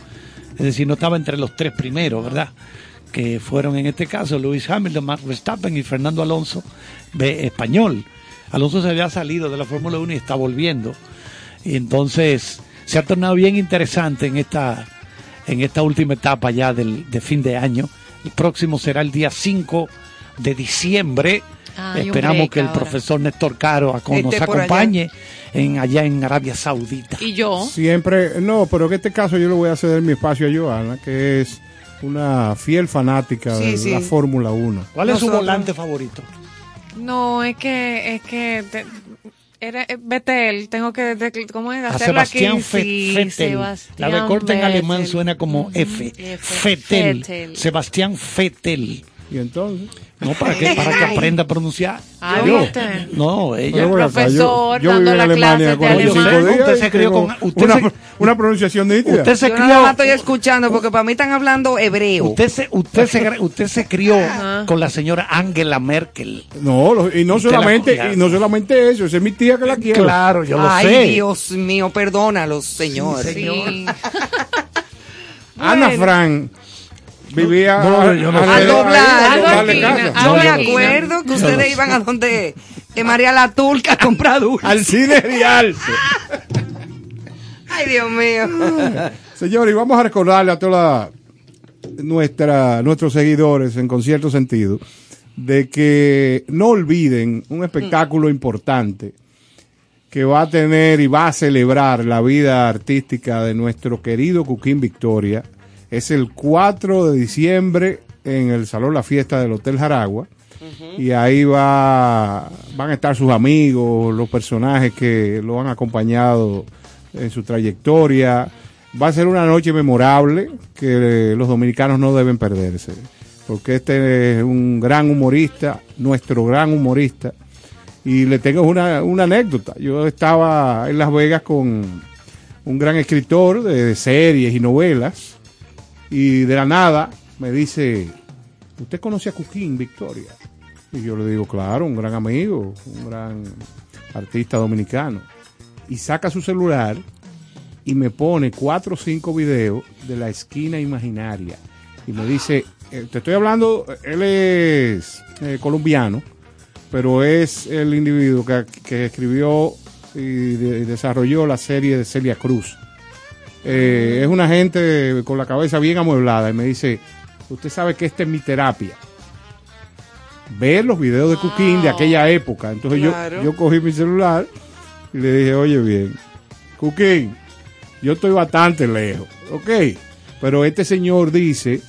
Es decir, no estaba entre los tres primeros, ¿verdad? Que fueron en este caso Lewis Hamilton, Max Verstappen y Fernando Alonso, de español. Alonso se había salido de la Fórmula 1 y está volviendo. Y entonces se ha tornado bien interesante en esta, en esta última etapa ya del, de fin de año. El próximo será el día 5 de diciembre. Esperamos break que el ahora. profesor Néstor Caro nos por allá. acompañe en, allá en Arabia Saudita. Y yo. Siempre, no, pero en este caso yo le voy a ceder mi espacio a Joana, que es una fiel fanática Sí, de sí. la Fórmula 1. ¿Cuál es su volante favorito? No, es que, es que, te- era eh, Vettel, tengo que, de- ¿cómo es? A Hacerlo Sebastián aquí. Fe- Sí, Fettel. Sebastián La de corte en alemán suena como F. F. Fettel. Sebastián Fettel. Y entonces, No, para que, para que aprenda a pronunciar. Ay, Yo. No, ella. Acá, profesor yo, yo dando la Alemania clase de 45 alemán. días Usted se crió con- usted una, se- una pronunciación nítida. Usted se Yo crió. estoy escuchando porque para mí están hablando hebreo. Usted se, usted se, usted se crió con la señora Angela Merkel. No, y no solamente y no solamente eso, esa es mi tía que la quiero. Claro, yo lo Ay, sé. Dios mío, perdónalos, señor. Sí. Ana Bueno. Fran vivía No, a, yo no a- sé. A a- doblar. Yo No, me acuerdo que ustedes no iban a donde María la Turca a comprar dulces. Al cine Rialto. Ay, Dios mío. Señores, y vamos a recordarle a todos nuestra, nuestros seguidores en concierto sentido de que no olviden un espectáculo importante que va a tener y va a celebrar la vida artística de nuestro querido Cuquín Victoria Es el 4 de diciembre en el Salón La Fiesta del Hotel Jaragua. Y ahí va, van a estar sus amigos, los personajes que lo han acompañado en su trayectoria. Va a ser una noche memorable que los dominicanos no deben perderse. Porque este es un gran humorista, nuestro gran humorista. Y le tengo una, una anécdota. Yo estaba en Las Vegas con un gran escritor de series y novelas. Y de la nada me dice, ¿usted conoce a Cuquín, Victoria? Y yo le digo, claro, un gran amigo, un gran artista dominicano. Y saca su celular y me pone cuatro o cinco videos de la esquina imaginaria. Y me dice, eh, te estoy hablando, él es eh, colombiano, pero es el individuo que, escribió y desarrolló la serie de Celia Cruz. Eh, es una gente con la cabeza bien amueblada y me dice, usted sabe que esta es mi terapia. Ver los videos de Cuquín de aquella época. Entonces yo- Claro. yo, cogí mi celular y le dije, oye bien, Cuquín, yo estoy bastante lejos, ok, pero este señor dice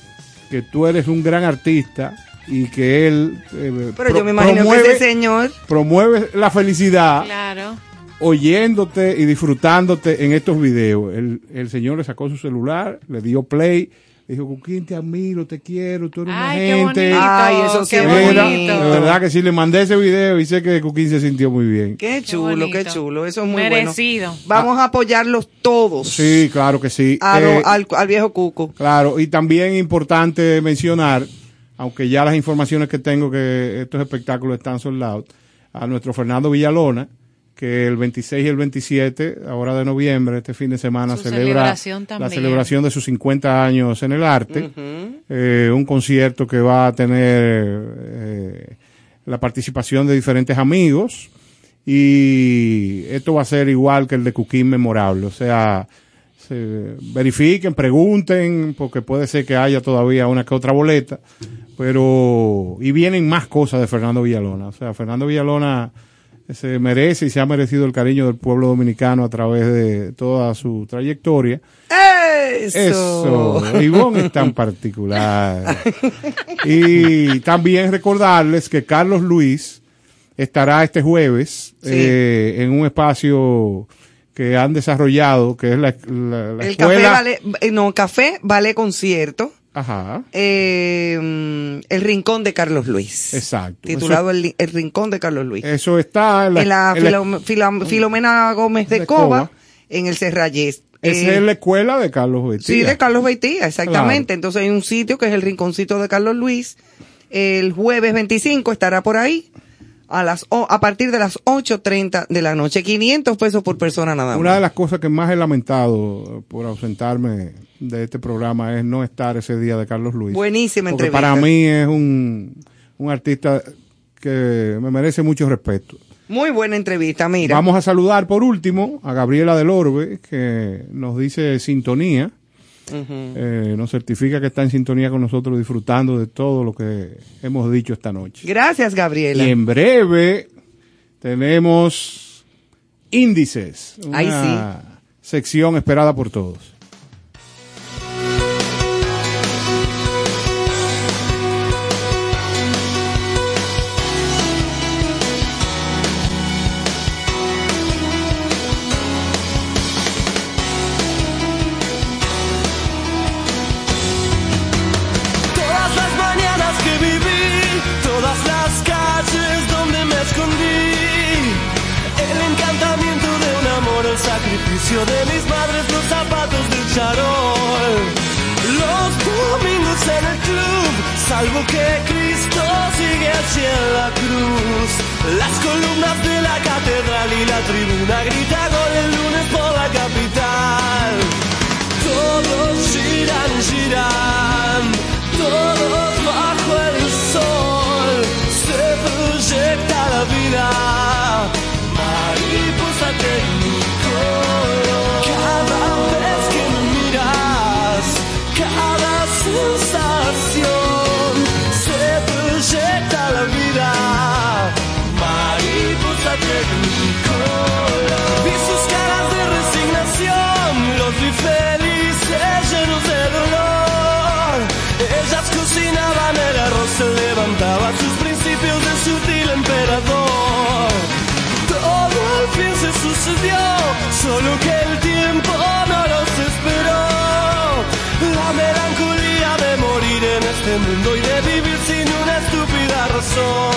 que tú eres un gran artista y que él eh, Pero pro- yo me imagino promueve, que ese señor. promueve la felicidad Claro. Oyéndote y disfrutándote en estos videos. El, el señor le sacó su celular, le dio play, le dijo, Cuquín, te admiro, te quiero, tú eres una Ay, qué gente. bonito. Ay, eso sí qué bonito. de verdad que sí, le mandé ese video y sé que Cuquín se sintió muy bien. Qué chulo, qué, chulo. Eso es muy Merecido. bueno. Vamos a apoyarlos todos. Sí, claro que sí. A lo- Eh, al, al viejo Cuco. Claro, y también importante mencionar, aunque ya las informaciones que tengo que estos espectáculos están soldados, a nuestro Fernando Villalona, que el 26 y el 27, ahora de noviembre, este fin de semana, Su celebra celebración la celebración de sus 50 años en el arte. Eh, un concierto que va a tener eh, la participación de diferentes amigos. Y esto va a ser igual que el de Cuquín Memorable. O sea, se verifiquen, pregunten, porque puede ser que haya todavía una que otra boleta. Pero, y vienen más cosas de Fernando Villalona. O sea, Fernando Villalona se merece y se ha merecido el cariño del pueblo dominicano a través de toda su trayectoria. Eso. Eso, Ivonne es tan particular. Y también recordarles que Carlos Luis estará este jueves Sí. eh, en un espacio que han desarrollado, que es la, la- la El café vale, eh, no, café vale concierto. Ajá, Eh, el Rincón de Carlos Luis. exacto. Titulado el, el Rincón de Carlos Luis. Eso, eso está en la, en la, en la- Filom- Filom- Filomena Gómez de, de Cova. en el Serrayés. esa Eh, es la escuela de Carlos Bettía. Sí, de Carlos Beitía, exactamente. Claro. Entonces hay un sitio que es el Rinconcito de Carlos Luis. El jueves 25 estará por ahí a las o- a partir de las 8.30 de la noche. 500 pesos por persona nada más. Una de las cosas que más he lamentado por ausentarme de este programa es no estar ese día de Carlos Luis. Buenísima Porque entrevista. para mí es un, un artista que me merece mucho respeto. Muy buena entrevista, mira. Vamos a saludar por último a Gabriela del Orbe, que nos dice sintonía. Eh, nos certifica que está en sintonía con nosotros disfrutando de todo lo que hemos dicho esta noche. Gracias, Gabriela. Y en breve tenemos índices. Una sí. sección esperada por todos. Las columnas de la catedral y la tribuna grita gol el lunes por la capital. Todos giran, giran, estúpida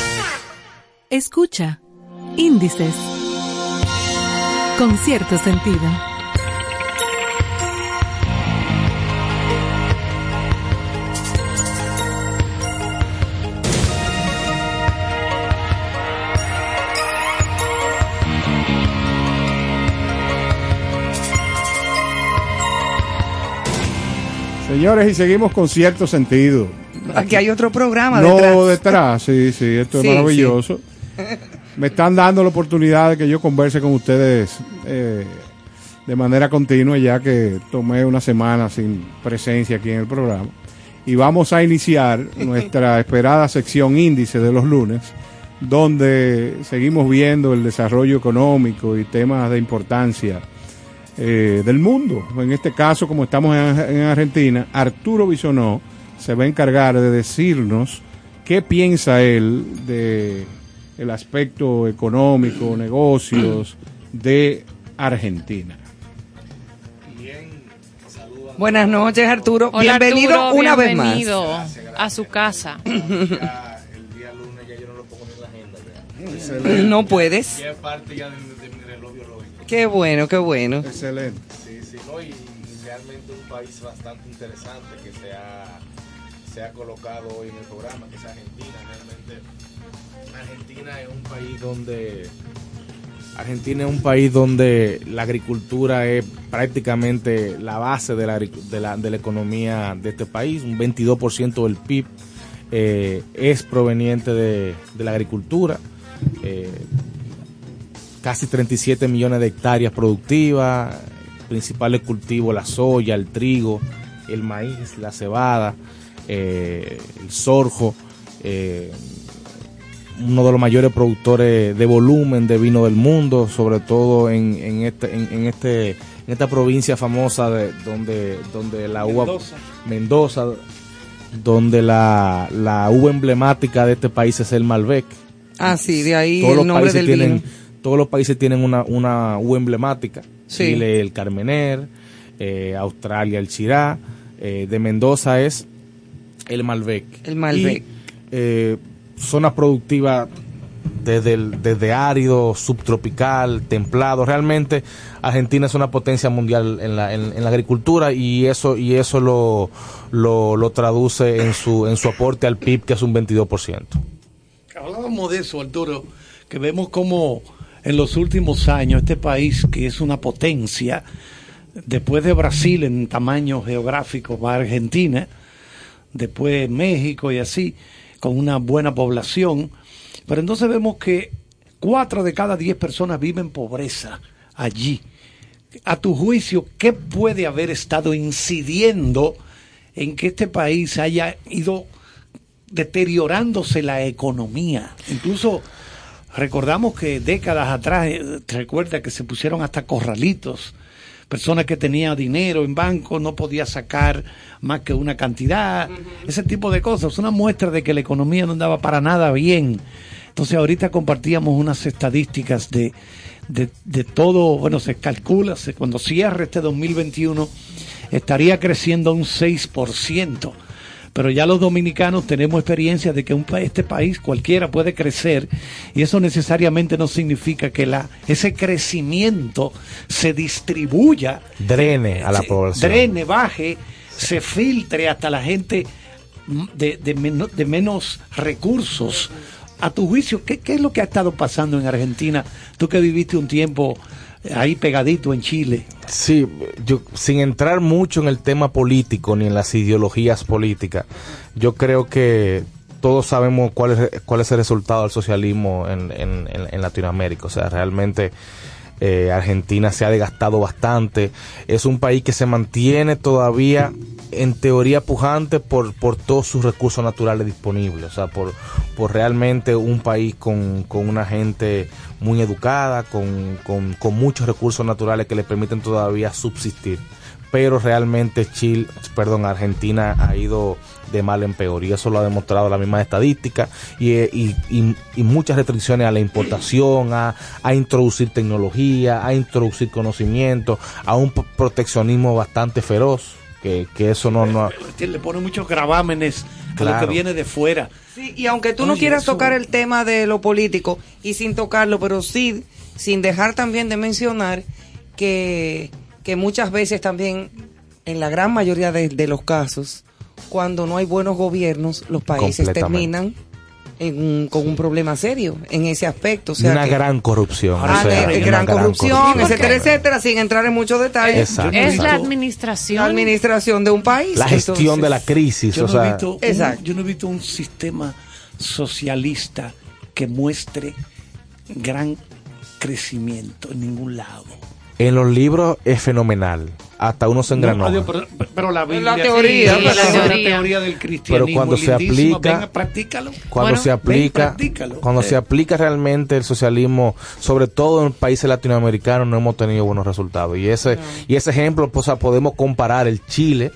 Escucha. Índices. Con cierto sentido. Señores, y seguimos con cierto sentido. Aquí hay otro programa No, detrás. detrás, sí, sí, esto Sí, es maravilloso. Me están dando la oportunidad de que yo converse con ustedes eh, de manera continua, ya que tomé una semana sin presencia aquí en el programa. Y vamos a iniciar nuestra esperada sección índice de los lunes, donde seguimos viendo el desarrollo económico y temas de importancia eh, del mundo. En este caso, como estamos en, en Argentina, Arturo Bisonó se va a encargar de decirnos qué piensa él de el aspecto económico, negocios de Argentina. Buenas noches, Arturo. Hola, bienvenido Arturo, una bienvenido vez a su casa. más. no puedes. Ya es parte ya de, de mi reloj biológico. Qué bueno, qué bueno. Excelente. Sí, sí, no, y, y realmente un país bastante interesante que se ha, se ha colocado hoy en el programa, que es Argentina. Realmente, Argentina es un país donde Argentina es un país donde la agricultura es prácticamente la base de la, de la, de la economía de este país. Un 22% del PIB eh, es proveniente de, de la agricultura. Eh, casi 37 millones de hectáreas productivas, principales cultivos la soya, el trigo, el maíz, la cebada, eh, el sorgo, eh, uno de los mayores productores de volumen de vino del mundo, sobre todo en, en este, en, en este, en esta provincia famosa de, donde, donde la uva Mendoza. Mendoza, donde la, la uva emblemática de este país es el Malbec. Ah, sí, de ahí Todos el los nombre países del tienen, vino. todos los países tienen una, una uva emblemática. Sí. Chile el Carmener, eh, Australia el Chirá, eh, de Mendoza es el Malbec. El Malbec. Y, eh, zona productiva desde, desde árido, subtropical, templado. Realmente Argentina es una potencia mundial en la, en, en la agricultura y eso, y eso lo, lo, lo traduce en su, en su aporte al PIB, que es un 22%. Hablábamos de eso, Arturo, que vemos como en los últimos años este país, que es una potencia, después de Brasil en tamaño geográfico, va Argentina, después México y así, con una buena población. Pero entonces vemos que cuatro de cada diez personas viven pobreza allí. A tu juicio, ¿qué puede haber estado incidiendo en que este país haya ido deteriorándose la economía? Incluso recordamos que décadas atrás, eh, recuerda que se pusieron hasta corralitos. Personas que tenían dinero en banco no podía sacar más que una cantidad, ese tipo de cosas. Una muestra de que la economía no andaba para nada bien. Entonces ahorita compartíamos unas estadísticas de, de, de todo, bueno, se calcula, se- cuando cierre este 2021 estaría creciendo un 6%. Pero ya los dominicanos tenemos experiencia de que un este país cualquiera puede crecer y eso necesariamente no significa que la, ese crecimiento se distribuya, Drene a la se población. drene, baje, se filtre hasta la gente de, de de menos recursos a tu juicio, ¿qué, ¿qué es lo que ha estado pasando en Argentina? Tú que viviste un tiempo ahí pegadito en Chile. Sí, yo sin entrar mucho en el tema político ni en las ideologías políticas, yo creo que todos sabemos cuál es, cuál es el resultado del socialismo en, en, en- Latinoamérica. O sea, realmente eh, Argentina se ha desgastado bastante. Es un país que se mantiene todavía en teoría pujante por, por todos sus recursos naturales disponibles. O sea, por, por realmente un país con, con una gente muy educada, con, con, con muchos recursos naturales que le permiten todavía subsistir. Pero realmente Chile, perdón, Argentina ha ido de mal en peor y eso lo ha demostrado la misma estadística y, eh, y, y- y muchas restricciones a la importación, a, a introducir tecnología, a introducir conocimiento, a un proteccionismo bastante feroz, que, que eso no... no Le pone muchos gravámenes a lo que viene de fuera. Sí, y aunque tú no Oye, quieras eso- tocar el tema de lo político y sin tocarlo, pero sí, sin dejar también de mencionar que, que muchas veces también, en la gran mayoría de, de los casos, cuando no hay buenos gobiernos, los países terminan en un- con un problema serio en ese aspecto. O sea una que- gran corrupción. Ah, o sea, de- una gran, corrupción, corrupción. etcétera, etcétera, sin entrar en muchos detalles. Exacto. Es la administración. La administración de un país. La gestión Entonces, de la crisis, Yo o no, he sea, visto un, Exacto. yo no he visto un sistema socialista que muestre gran crecimiento en ningún lado. En los libros es fenomenal. Hasta uno se engranó. No, pero, pero la Biblia, la teoría, sí, la, la teoría. teoría. teoría del cristianismo Pero cuando se aplica- Venga, practícalo. cuando Bueno, se ven, aplica cuando Eh. se aplica realmente el socialismo sobre todo en países latinoamericanos no hemos tenido buenos resultados y ese y ese ejemplo pues, o sea, podemos comparar el Chile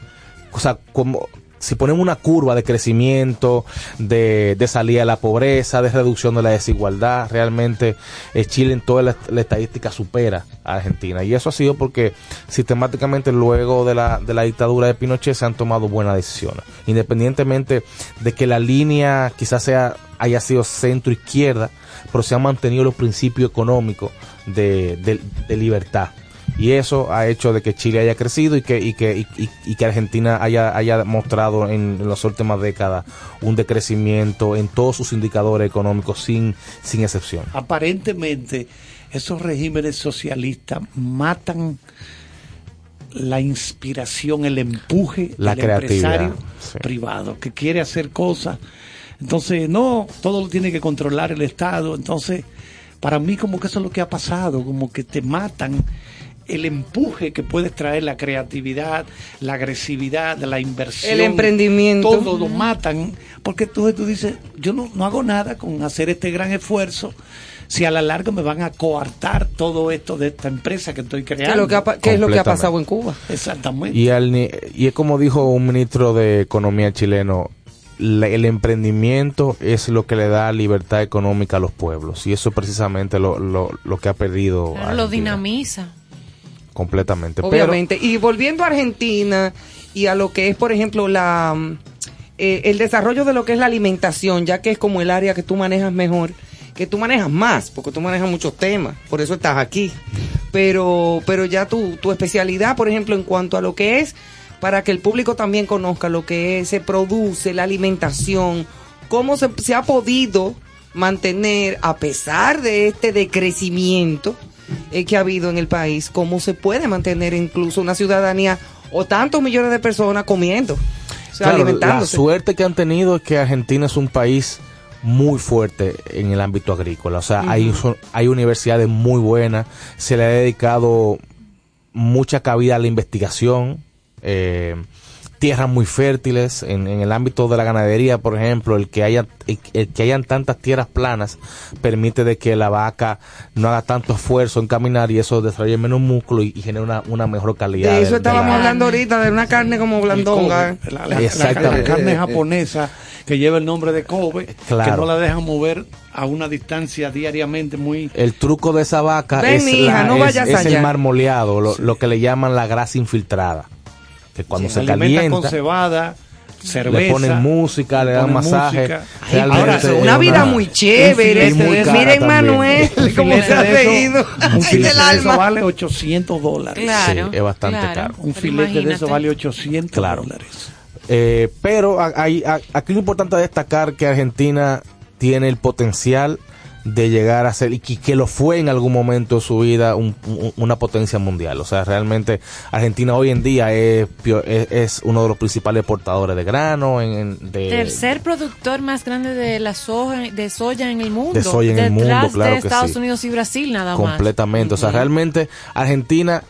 o sea como si ponemos una curva de crecimiento, de, de salida de la pobreza, de reducción de la desigualdad, realmente eh, Chile en toda la, estadística supera a Argentina. Y eso ha sido porque sistemáticamente luego de la, de la dictadura de Pinochet se han tomado buenas decisiones. Independientemente de que la línea quizás sea haya sido centro izquierda, pero se han mantenido los principios económicos de- de libertad. Y eso ha hecho de que Chile haya crecido y que, y que, y, y- y que Argentina haya, haya mostrado en, en las últimas décadas un decrecimiento en todos sus indicadores económicos sin, sin excepción. Aparentemente, esos regímenes socialistas matan la inspiración, el empuje La del empresario sí. privado que quiere hacer cosas. Entonces, no, todo lo tiene que controlar el Estado. Entonces, para mí como que eso es lo que ha pasado, como que te matan el empuje que puede traer la creatividad, la agresividad, la inversión. El emprendimiento. Todo lo matan, porque entonces tú dices, yo no, no hago nada con hacer este gran esfuerzo, si a la larga me van a coartar todo esto de esta empresa que estoy ¿Qué es creando. lo que ha, qué es lo que ha pasado en Cuba? Exactamente. Y, al ni- y es como dijo un ministro de Economía chileno, la- el emprendimiento es lo que le da libertad económica a los pueblos. Y eso es precisamente lo, lo, lo que ha perdido Claro, lo dinamiza. Completamente. Pero- Obviamente. y volviendo a Argentina y a lo que es, por ejemplo, la eh, el desarrollo de lo que es la alimentación, ya que es como el área que tú manejas mejor, que tú manejas más, porque tú manejas muchos temas, por eso estás aquí. Pero, pero ya tu, tu especialidad, por ejemplo, en cuanto a lo que es, para que el público también conozca lo que es, se produce, la alimentación, cómo se, se ha podido mantener, a pesar de este decrecimiento eh, que ha habido en el país, cómo se puede mantener incluso una ciudadanía o tantos millones de personas comiendo, o sea, Claro, la alimentándose. suerte que han tenido es que Argentina es un país muy fuerte en el ámbito agrícola. O sea, hay, Ujú. son- hay universidades muy buenas, se le ha dedicado mucha cabida a la investigación, eh, tierras muy fértiles en, en el ámbito de la ganadería, por ejemplo, el que haya el, el que hayan tantas tierras planas permite de que la vaca no haga tanto esfuerzo en caminar y eso desarrolle menos músculo y, y genera una, una mejor calidad. De eso estábamos la- hablando ahorita, de una carne como blandonga. La, la- la- Exactamente. la carne japonesa que lleva el nombre de Kobe, que no la dejan mover a una distancia diariamente muy... El truco de esa vaca Ven, es, mija, la- no es- vayas es allá. el marmoleado, lo, lo que le llaman la grasa infiltrada. Que cuando se con calienta, cebada, cerveza. le ponen música, le, le dan masaje. música. Ay, Realmente ahora, es una vida muy chévere. muy cara Miren. Manuel, cómo se ha reído. Un filete de eso vale 800 dólares. Claro. es bastante claro. caro. Un filete de eso vale 800 Claro. dólares. Eh, pero hay- aquí lo importante es destacar que Argentina tiene el potencial de llegar a ser, y que, que lo fue en algún momento de su vida, un- un- una potencia mundial. O sea, realmente Argentina hoy en día es, es, es uno de los principales exportadores de grano, en, en- de, Tercer productor más grande de la soja, de soya en el mundo. De soya en el mundo, Detrás claro de que Estados sí. Unidos y Brasil nada más. completamente. O sea, realmente Argentina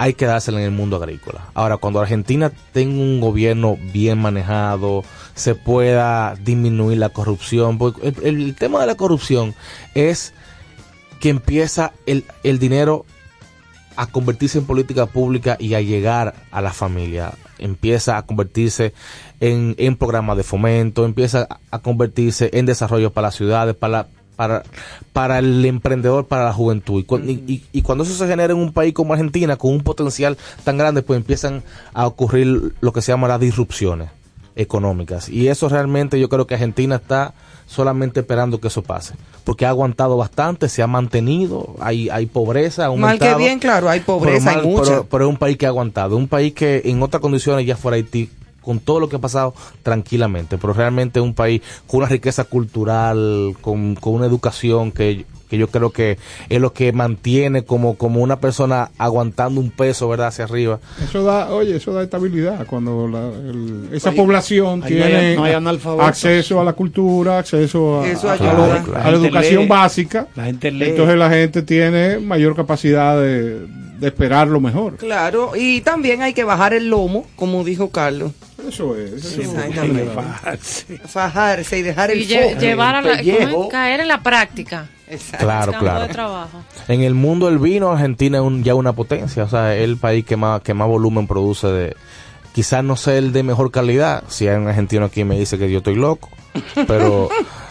hay que dársela en el mundo agrícola. Ahora, cuando Argentina tenga un gobierno bien manejado, se pueda disminuir la corrupción. porque el, tema de la corrupción es que empieza el, el dinero a convertirse en política pública y a llegar a la familia. Empieza a convertirse en, en programas de fomento, empieza a- convertirse en desarrollo para las ciudades, para, para, para el emprendedor, para la juventud. Y, cu- y- y- y cuando eso se genera en un país como Argentina, con un potencial tan grande, pues empiezan a ocurrir lo que se llama las disrupciones económicas. Y eso realmente yo creo que Argentina está solamente esperando que eso pase. Porque ha aguantado bastante, se ha mantenido, hay, hay pobreza, ha Mal que bien, claro, hay Pero pobreza, hay mucha. Pero, pero es un país que ha aguantado, un país que en otras condiciones ya fuera Haití, con todo lo que ha pasado, tranquilamente. Pero realmente es un país con una riqueza cultural, con, con una educación que, que yo creo que es lo que mantiene como, como una persona aguantando un peso, ¿verdad?, hacia arriba. Eso da, oye, eso da estabilidad cuando la- el- esa Ahí- población ahí no hay- tiene no hay acceso a la cultura, acceso a, Eso a- a ayuda. lo- La a gente la educación lee. básica. La gente lee. Entonces la gente tiene mayor capacidad de, de esperar lo mejor. Claro, y también hay que bajar el lomo, como dijo Carlos. Eso es. eso es. Exactamente. Fajarse y dejar el Y lle- foco. llevar a la, ¿cómo es? pellejo. caer en la práctica. Claro, Campo claro. de trabajo. En el mundo del vino, Argentina es un- ya una potencia, o sea, es el país que más, que más volumen produce de... Quizás no sea el de mejor calidad, si hay un argentino aquí me dice que yo estoy loco, pero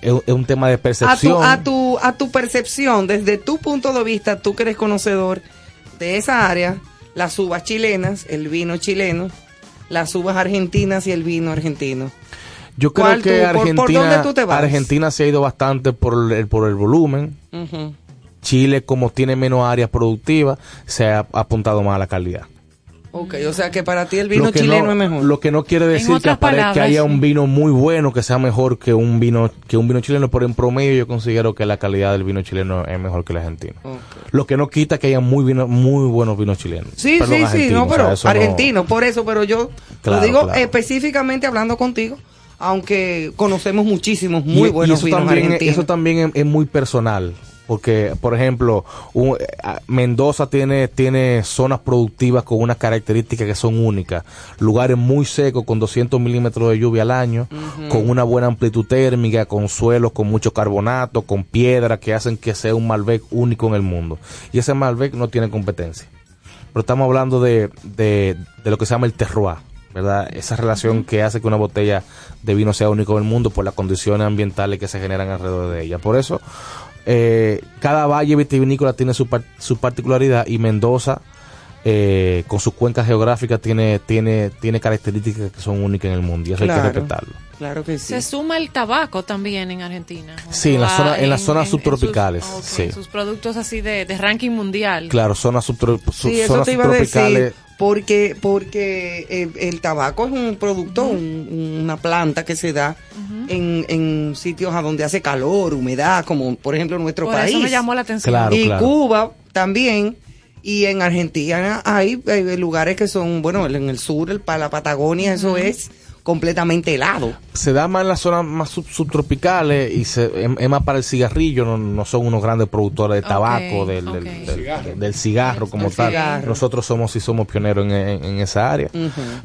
es, un tema de a tu, percepción. a, tu, a tu percepción, desde tu punto de vista, tú que eres conocedor de esa área, las uvas chilenas, el vino chileno, las uvas argentinas y el vino argentino. Yo creo ¿Cuál que tú- por- por Argentina, dónde tú te vas? Argentina se ha ido bastante por el, por el volumen. Chile, como tiene menos áreas productivas, se ha apuntado más a la calidad. Ok, o sea que para ti el vino chileno no, es mejor. Lo que no quiere decir que, que haya sí. un vino muy bueno que sea mejor que un vino que un vino chileno, pero en promedio yo considero que la calidad del vino chileno es mejor que el argentino. Lo que no quita que haya muy vino, muy buenos vinos chilenos. Sí, Perdón, sí, sí, argentinos, no, o sea, pero no- argentino, por eso, pero yo Claro, lo digo claro. específicamente hablando contigo, aunque conocemos muchísimos muy y buenos eso vinos también, argentinos. Eso también es, es muy personal. Porque, por ejemplo, un- eh, ah, Mendoza tiene, tiene zonas productivas con unas características que son únicas. Lugares muy secos con 200 milímetros de lluvia al año, con una buena amplitud térmica, con suelos con mucho carbonato, con piedra que hacen que sea un Malbec único en el mundo. Y ese Malbec no tiene competencia. Pero estamos hablando de, de, de lo que se llama el terroir, ¿verdad? Esa relación que hace que una botella de vino sea único en el mundo por las condiciones ambientales que se generan alrededor de ella. Por eso, eh, cada valle vitivinícola tiene su, su particularidad y Mendoza, eh, con sus cuencas geográficas, tiene, tiene, tiene características que son únicas en el mundo y eso hay que respetarlo. Claro que sí. Se suma el tabaco también en Argentina. Sí, en, la Ah, zona, en, las zonas en- en subtropicales. sus- sí. Sus productos así de, de ranking mundial. Claro, zonas, subtro- su- Sí, eso zonas te iba a subtropicales. decir, porque, porque el, el tabaco es un producto, un- una planta que se da en, en sitios a donde hace calor, humedad, como por ejemplo en nuestro Por país. eso me llamó la atención. Claro, y claro. Cuba también. Y en Argentina hay, eh, lugares que son, bueno, en el sur, el, la Patagonia, eso es completamente helado. se da más en las zonas más sub- subtropicales y se, es, es más para el cigarrillo, no, no son unos grandes productores de tabaco, del, del- cigarro como El tal. cigarro. Nosotros somos sí somos pioneros en, en- en esa área.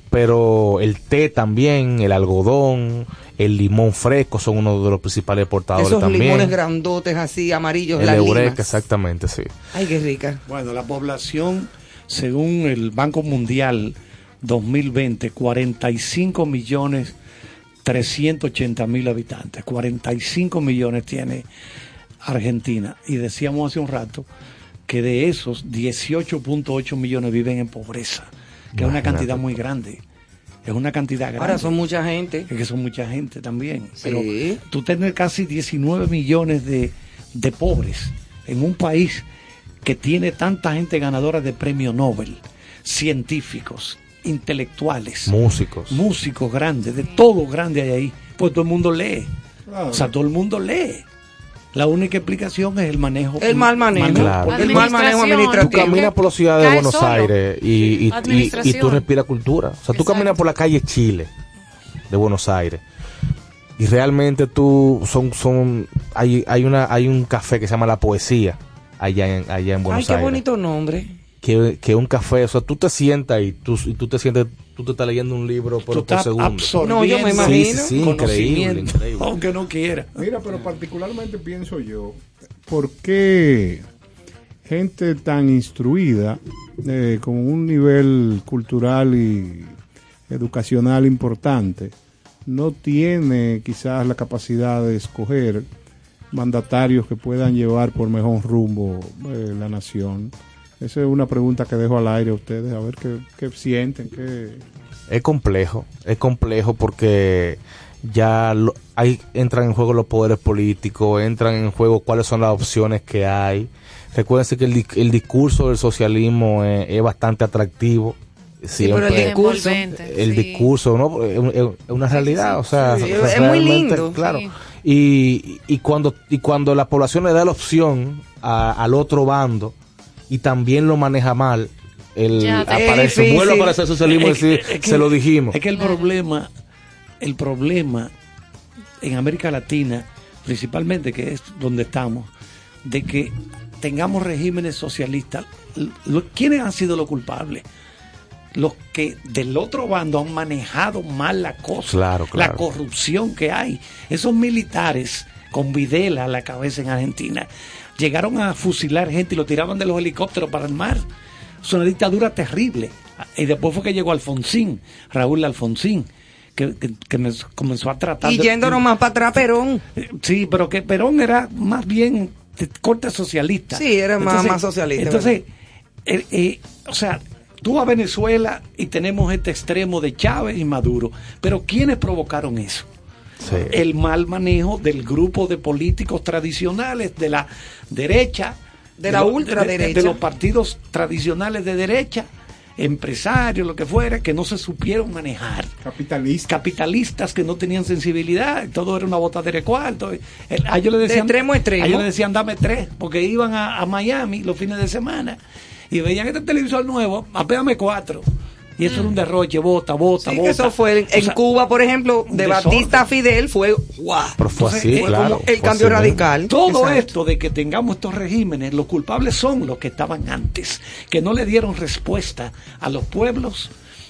Pero el té también, el algodón, el limón fresco son uno de los principales exportadores Esos también. limones grandotes así, amarillos, el eureka, limas. exactamente, sí. Ay, qué rica. Bueno, la población, según el Banco Mundial 2020, 45 millones 380 mil habitantes. 45 millones tiene Argentina. Y decíamos hace un rato que de esos 18.8 millones viven en pobreza, que es una cantidad muy grande. Es una cantidad grande. Ahora son mucha gente. Es que son mucha gente también. Sí. Pero tú tener casi 19 millones de, de pobres en un país que tiene tanta gente ganadora de premio Nobel, científicos, intelectuales, Músicos. músicos grandes, de todo grande hay ahí, pues todo el mundo lee. O sea, todo el mundo lee. La única explicación es el manejo. El mal manejo. Claro. El mal manejo Tú administrativo. caminas por la ciudad de Buenos solo. Aires y, y- y- tú respiras cultura. O sea, tú caminas por la calle Chile de Buenos Aires y realmente tú son son hay hay una hay un café que se llama La Poesía allá en allá en Ay, Buenos qué Aires. bonito nombre. Que, que un café, o sea, tú te sientas y tú, y tú te sientes, tú te estás leyendo un libro Tú por estás segundo. No, yo me imagino. sí, sí, increíble, increíble. aunque no quiera. Mira, pero particularmente pienso yo, ¿por qué gente tan instruida, eh, con un nivel cultural y educacional importante, no tiene quizás la capacidad de escoger mandatarios que puedan llevar por mejor rumbo eh, la nación? Esa es una pregunta que dejo al aire a ustedes, a ver qué, qué sienten, qué... Es complejo, es complejo porque ya lo- hay, entran en juego los poderes políticos, entran en juego cuáles son las opciones que hay. Recuérdense que el, el discurso del socialismo es, es bastante atractivo. Sí, pero el Siempre- discurso. El sí. discurso, ¿no? Es, una realidad, o sea, Sí, o sea, es muy realmente, lindo. claro. Sí. Y, y cuando y cuando la población le da la opción a- al otro bando y también lo maneja mal, el Ya, aparece, vuelve a aparecer socialismo y Es que- decir, es que- se lo dijimos. Es que el problema, el problema en América Latina, principalmente, que es donde estamos, de que tengamos regímenes socialistas, lo- ¿quiénes han sido los culpables? Los que del otro bando han manejado mal la cosa, Claro, claro. la corrupción que hay. Esos militares con Videla a la cabeza en Argentina llegaron a fusilar gente y lo tiraban de los helicópteros para el mar. Es una dictadura terrible. Y después fue que llegó Alfonsín, Raúl Alfonsín, que, que- que me- comenzó a tratar Y de- yéndonos más para atrás, Perón. Eh, Sí, pero que Perón era más bien de corte socialista. Sí, era más- más socialista, Entonces, eh, eh, o sea, tú a Venezuela y tenemos este extremo de Chávez y Maduro, pero ¿quiénes provocaron eso? Sí. El mal manejo del grupo de políticos tradicionales de la derecha, De la lo- ultraderecha. de, de los partidos tradicionales de derecha, empresarios, lo que fuera, que no se supieron manejar Capitalista. capitalistas que no tenían sensibilidad, todo era una botadera de cuarto. El- a ellos le decían, extremo a extremo. a ellos le decían dame tres, porque iban a, a Miami los fines de semana y veían este televisor nuevo, apéame cuatro. Y eso era un derroche, bota, bota, Sí, bota. eso fue en, O en sea, Cuba, por ejemplo, de desorden. Batista a Fidel fue guau. Pero fue Entonces, así, claro. el fue cambio así radical. Todo Exacto. esto de que tengamos estos regímenes, los culpables son los que estaban antes, que no le dieron respuesta a los pueblos,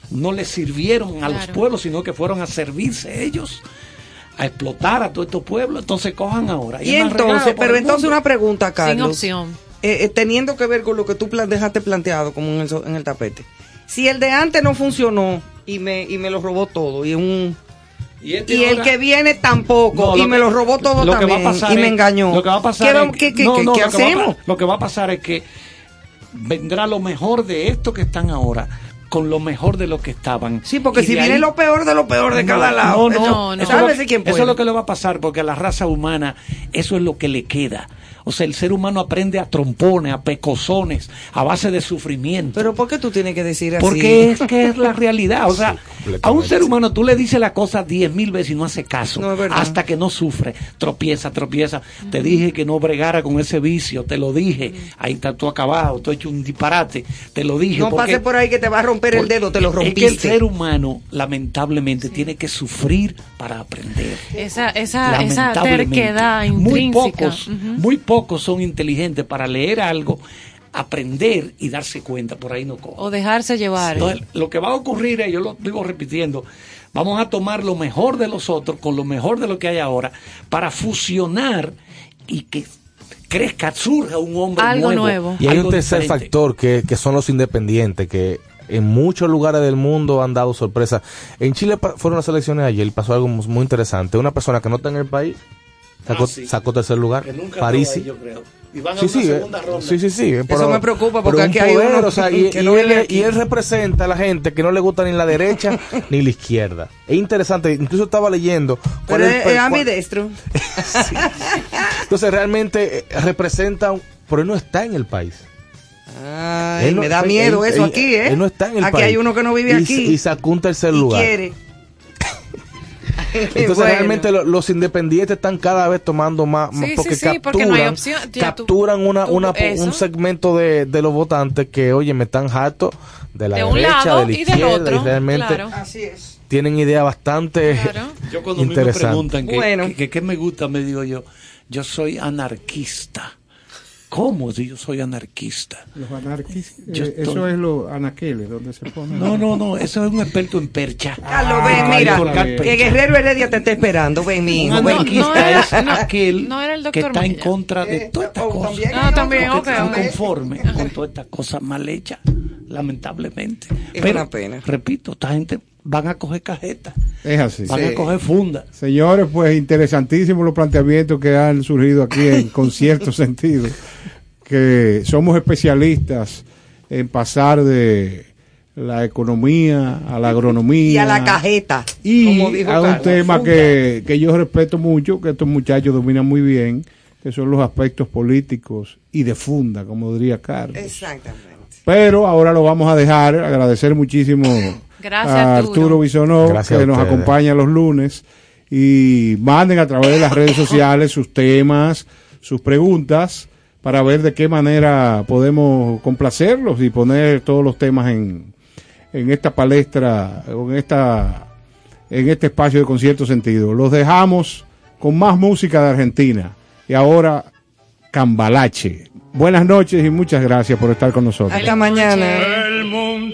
no les sirvieron a los pueblos, sino que fueron a servirse ellos, a explotar a todos estos pueblos. Entonces cojan ahora. Y entonces, pero entonces una pregunta, Sin Carlos. opción. Eh, eh, teniendo que ver con lo que tú plan- dejaste planteado como en el, en el tapete. Si el de antes no funcionó y me, y me lo robó todo, y un Y, este y el que viene tampoco, No, y me lo robó todo lo que también, va a pasar y me engañó. Lo que va a pasar ¿Qué, es no, qué- no, qué lo que va a hacemos? lo que va a pasar es que vendrá lo mejor de esto que están ahora con lo mejor de lo que estaban. Sí, porque Y si viene ahí- lo peor de lo peor de cada lado. No. Eso, es lo, eso es lo que le va a pasar porque a la raza humana eso es lo que le queda. O sea, el ser humano aprende a trompones, a pecosones, a base de sufrimiento. Pero ¿por qué tú tienes que decir así? Porque es que es la realidad. O sea, a un ser humano tú le dices la cosa diez mil veces y no hace caso. No, hasta que no sufre. Tropieza, tropieza. Te dije que no bregara con ese vicio. Te lo dije. Ahí está tú acabado. Tú has hecho un disparate. Te lo dije. no porque- pase por ahí que te va a romper el dedo, te lo Es que el rompiste. ser humano, lamentablemente, tiene que sufrir para aprender. Esa, esa, esa terquedad Muy intrínseca. pocos, Ujú. muy pocos son inteligentes para leer algo, aprender y darse cuenta. Por ahí no cojo. O dejarse llevar. Entonces, lo que va a ocurrir es, yo lo digo repitiendo, vamos a tomar lo mejor de los otros con lo mejor de lo que hay ahora para fusionar y que crezca, surja un hombre Algo nuevo. nuevo. Y hay un tercer diferente. factor que, que son los independientes, que en muchos lugares del mundo han dado sorpresa. En Chile fueron las elecciones ayer, pasó algo mu- muy interesante. Una persona que no está en el país sacó, Ah, sí. sacó tercer lugar, ahí, yo creo. Y van a Sí, una sí, eh, segunda ronda. sí, sí, sí. Eso me preocupa, porque aquí hay uno o sea, y, que y no él, vive aquí. y él representa a la gente que no le gusta ni la derecha ni la izquierda. Es interesante, incluso estaba leyendo. cuál Pero es el es, cuál- ambidestro. Entonces realmente eh, representa, pero él no está en el país. Ay, Él no- me da miedo él- eso él- aquí, ¿eh? Él no está en el aquí país. hay uno que no vive Y- aquí. Y sacó un tercer y lugar. quiere. Entonces Bueno. realmente lo- los independientes están cada vez tomando más, porque sí, sí, porque no hay capturan, opción. Tú- capturan una, tú- una- un segmento de, de los votantes que, oye, me están hartos de la De derecha, de la y del izquierda, otro, y realmente claro. Así es. tienen ideas bastante Yo cuando a mí me interesantes. preguntan que, Bueno. que- que qué me gusta, me digo yo, yo soy anarquista. ¿Cómo si yo soy anarquista? Los anarquistas. Eh, estoy- Eso es los anaqueles, donde se pone. No, no, no, eso es un experto en percha. Carlos, Ah, ven, mira, que Guerrero Heredia te está esperando. Ven, mi hijo. Un ven. anarquista era- es no, aquel no era el que está en contra de todas estas cosas. Ah, también, Porque ok, están ok. conformes con todas estas cosas mal hechas, lamentablemente. Es Pero, una pena. repito, esta gente van a coger cajetas, Es así. van a coger funda. Señores, pues interesantísimos los planteamientos que han surgido aquí en, con cierto sentido. Que somos especialistas en pasar de la economía a la agronomía. Y a la cajeta. Y como dijo a un Carlos. tema que, que yo respeto mucho, que estos muchachos dominan muy bien, que son los aspectos políticos y de funda, como diría Carlos. Exactamente. Pero ahora lo vamos a dejar, agradecer muchísimo Gracias, a Arturo. Bisonó, Gracias que a nos acompaña los lunes, y manden a través de las redes sociales sus temas, sus preguntas, para ver de qué manera podemos complacerlos y poner todos los temas en, en esta palestra, o en esta en este espacio de concierto sentido. Los dejamos con más música de Argentina. Y ahora, Cambalache. Buenas noches y muchas gracias por estar con nosotros. Hasta mañana.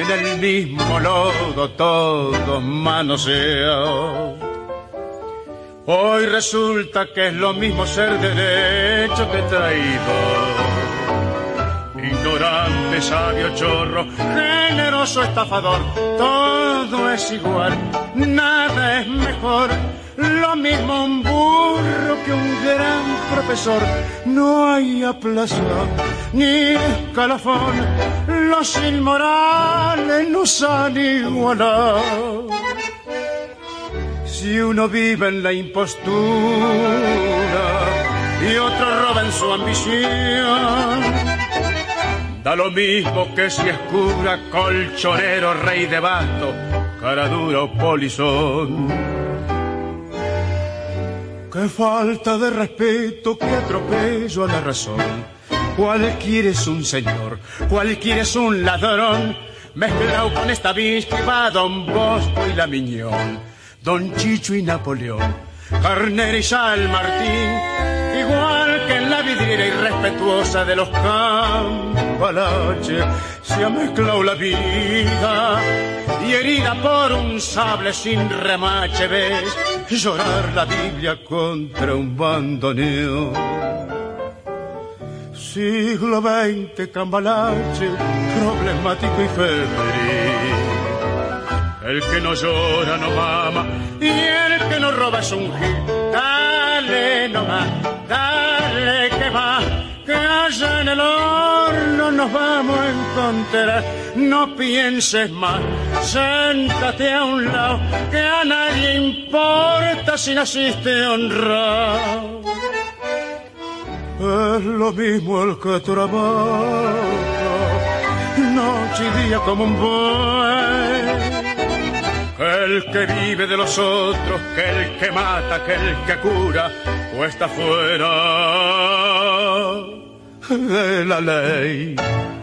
en el mismo lodo todos manoseados. Hoy resulta que es lo mismo ser derecho que traidor. Ignorante, sabio, chorro, generoso, estafador, todo es igual, nada es mejor. Lo mismo un burro que un gran profesor, no hay aplazación ni escalafón, los inmorales nos han igualado. Si uno vive en la impostura y otro roba en su ambición, da lo mismo que si es cura, colchonero, rey de basto, cara dura o polizón. Qué falta de respeto, qué atropello a la razón. Cualquiera es un señor, cualquiera es un ladrón, mezclado con esta que va Don Bosco y la Miñón, Don Chicho y Napoleón, Carnera y San Martín, igual que en la vidriera irrespetuosa de los cambalaches, se ha mezclado la vida y herida por un sable sin remache ves llorar la Biblia contra un bandoneón siglo XX, cambalache, problemático y febril. El que no llora no mama y el que no roba es un gil. Dale nomás, dale que allá en el horno nos vamos a encontrar. No pienses más, siéntate a un lado, que a nadie importa si naciste honrado. Es lo mismo el que trabaja, noche y día como un buey. Que el que vive de los otros, que el que mata, que el que cura, o está fuera de la ley.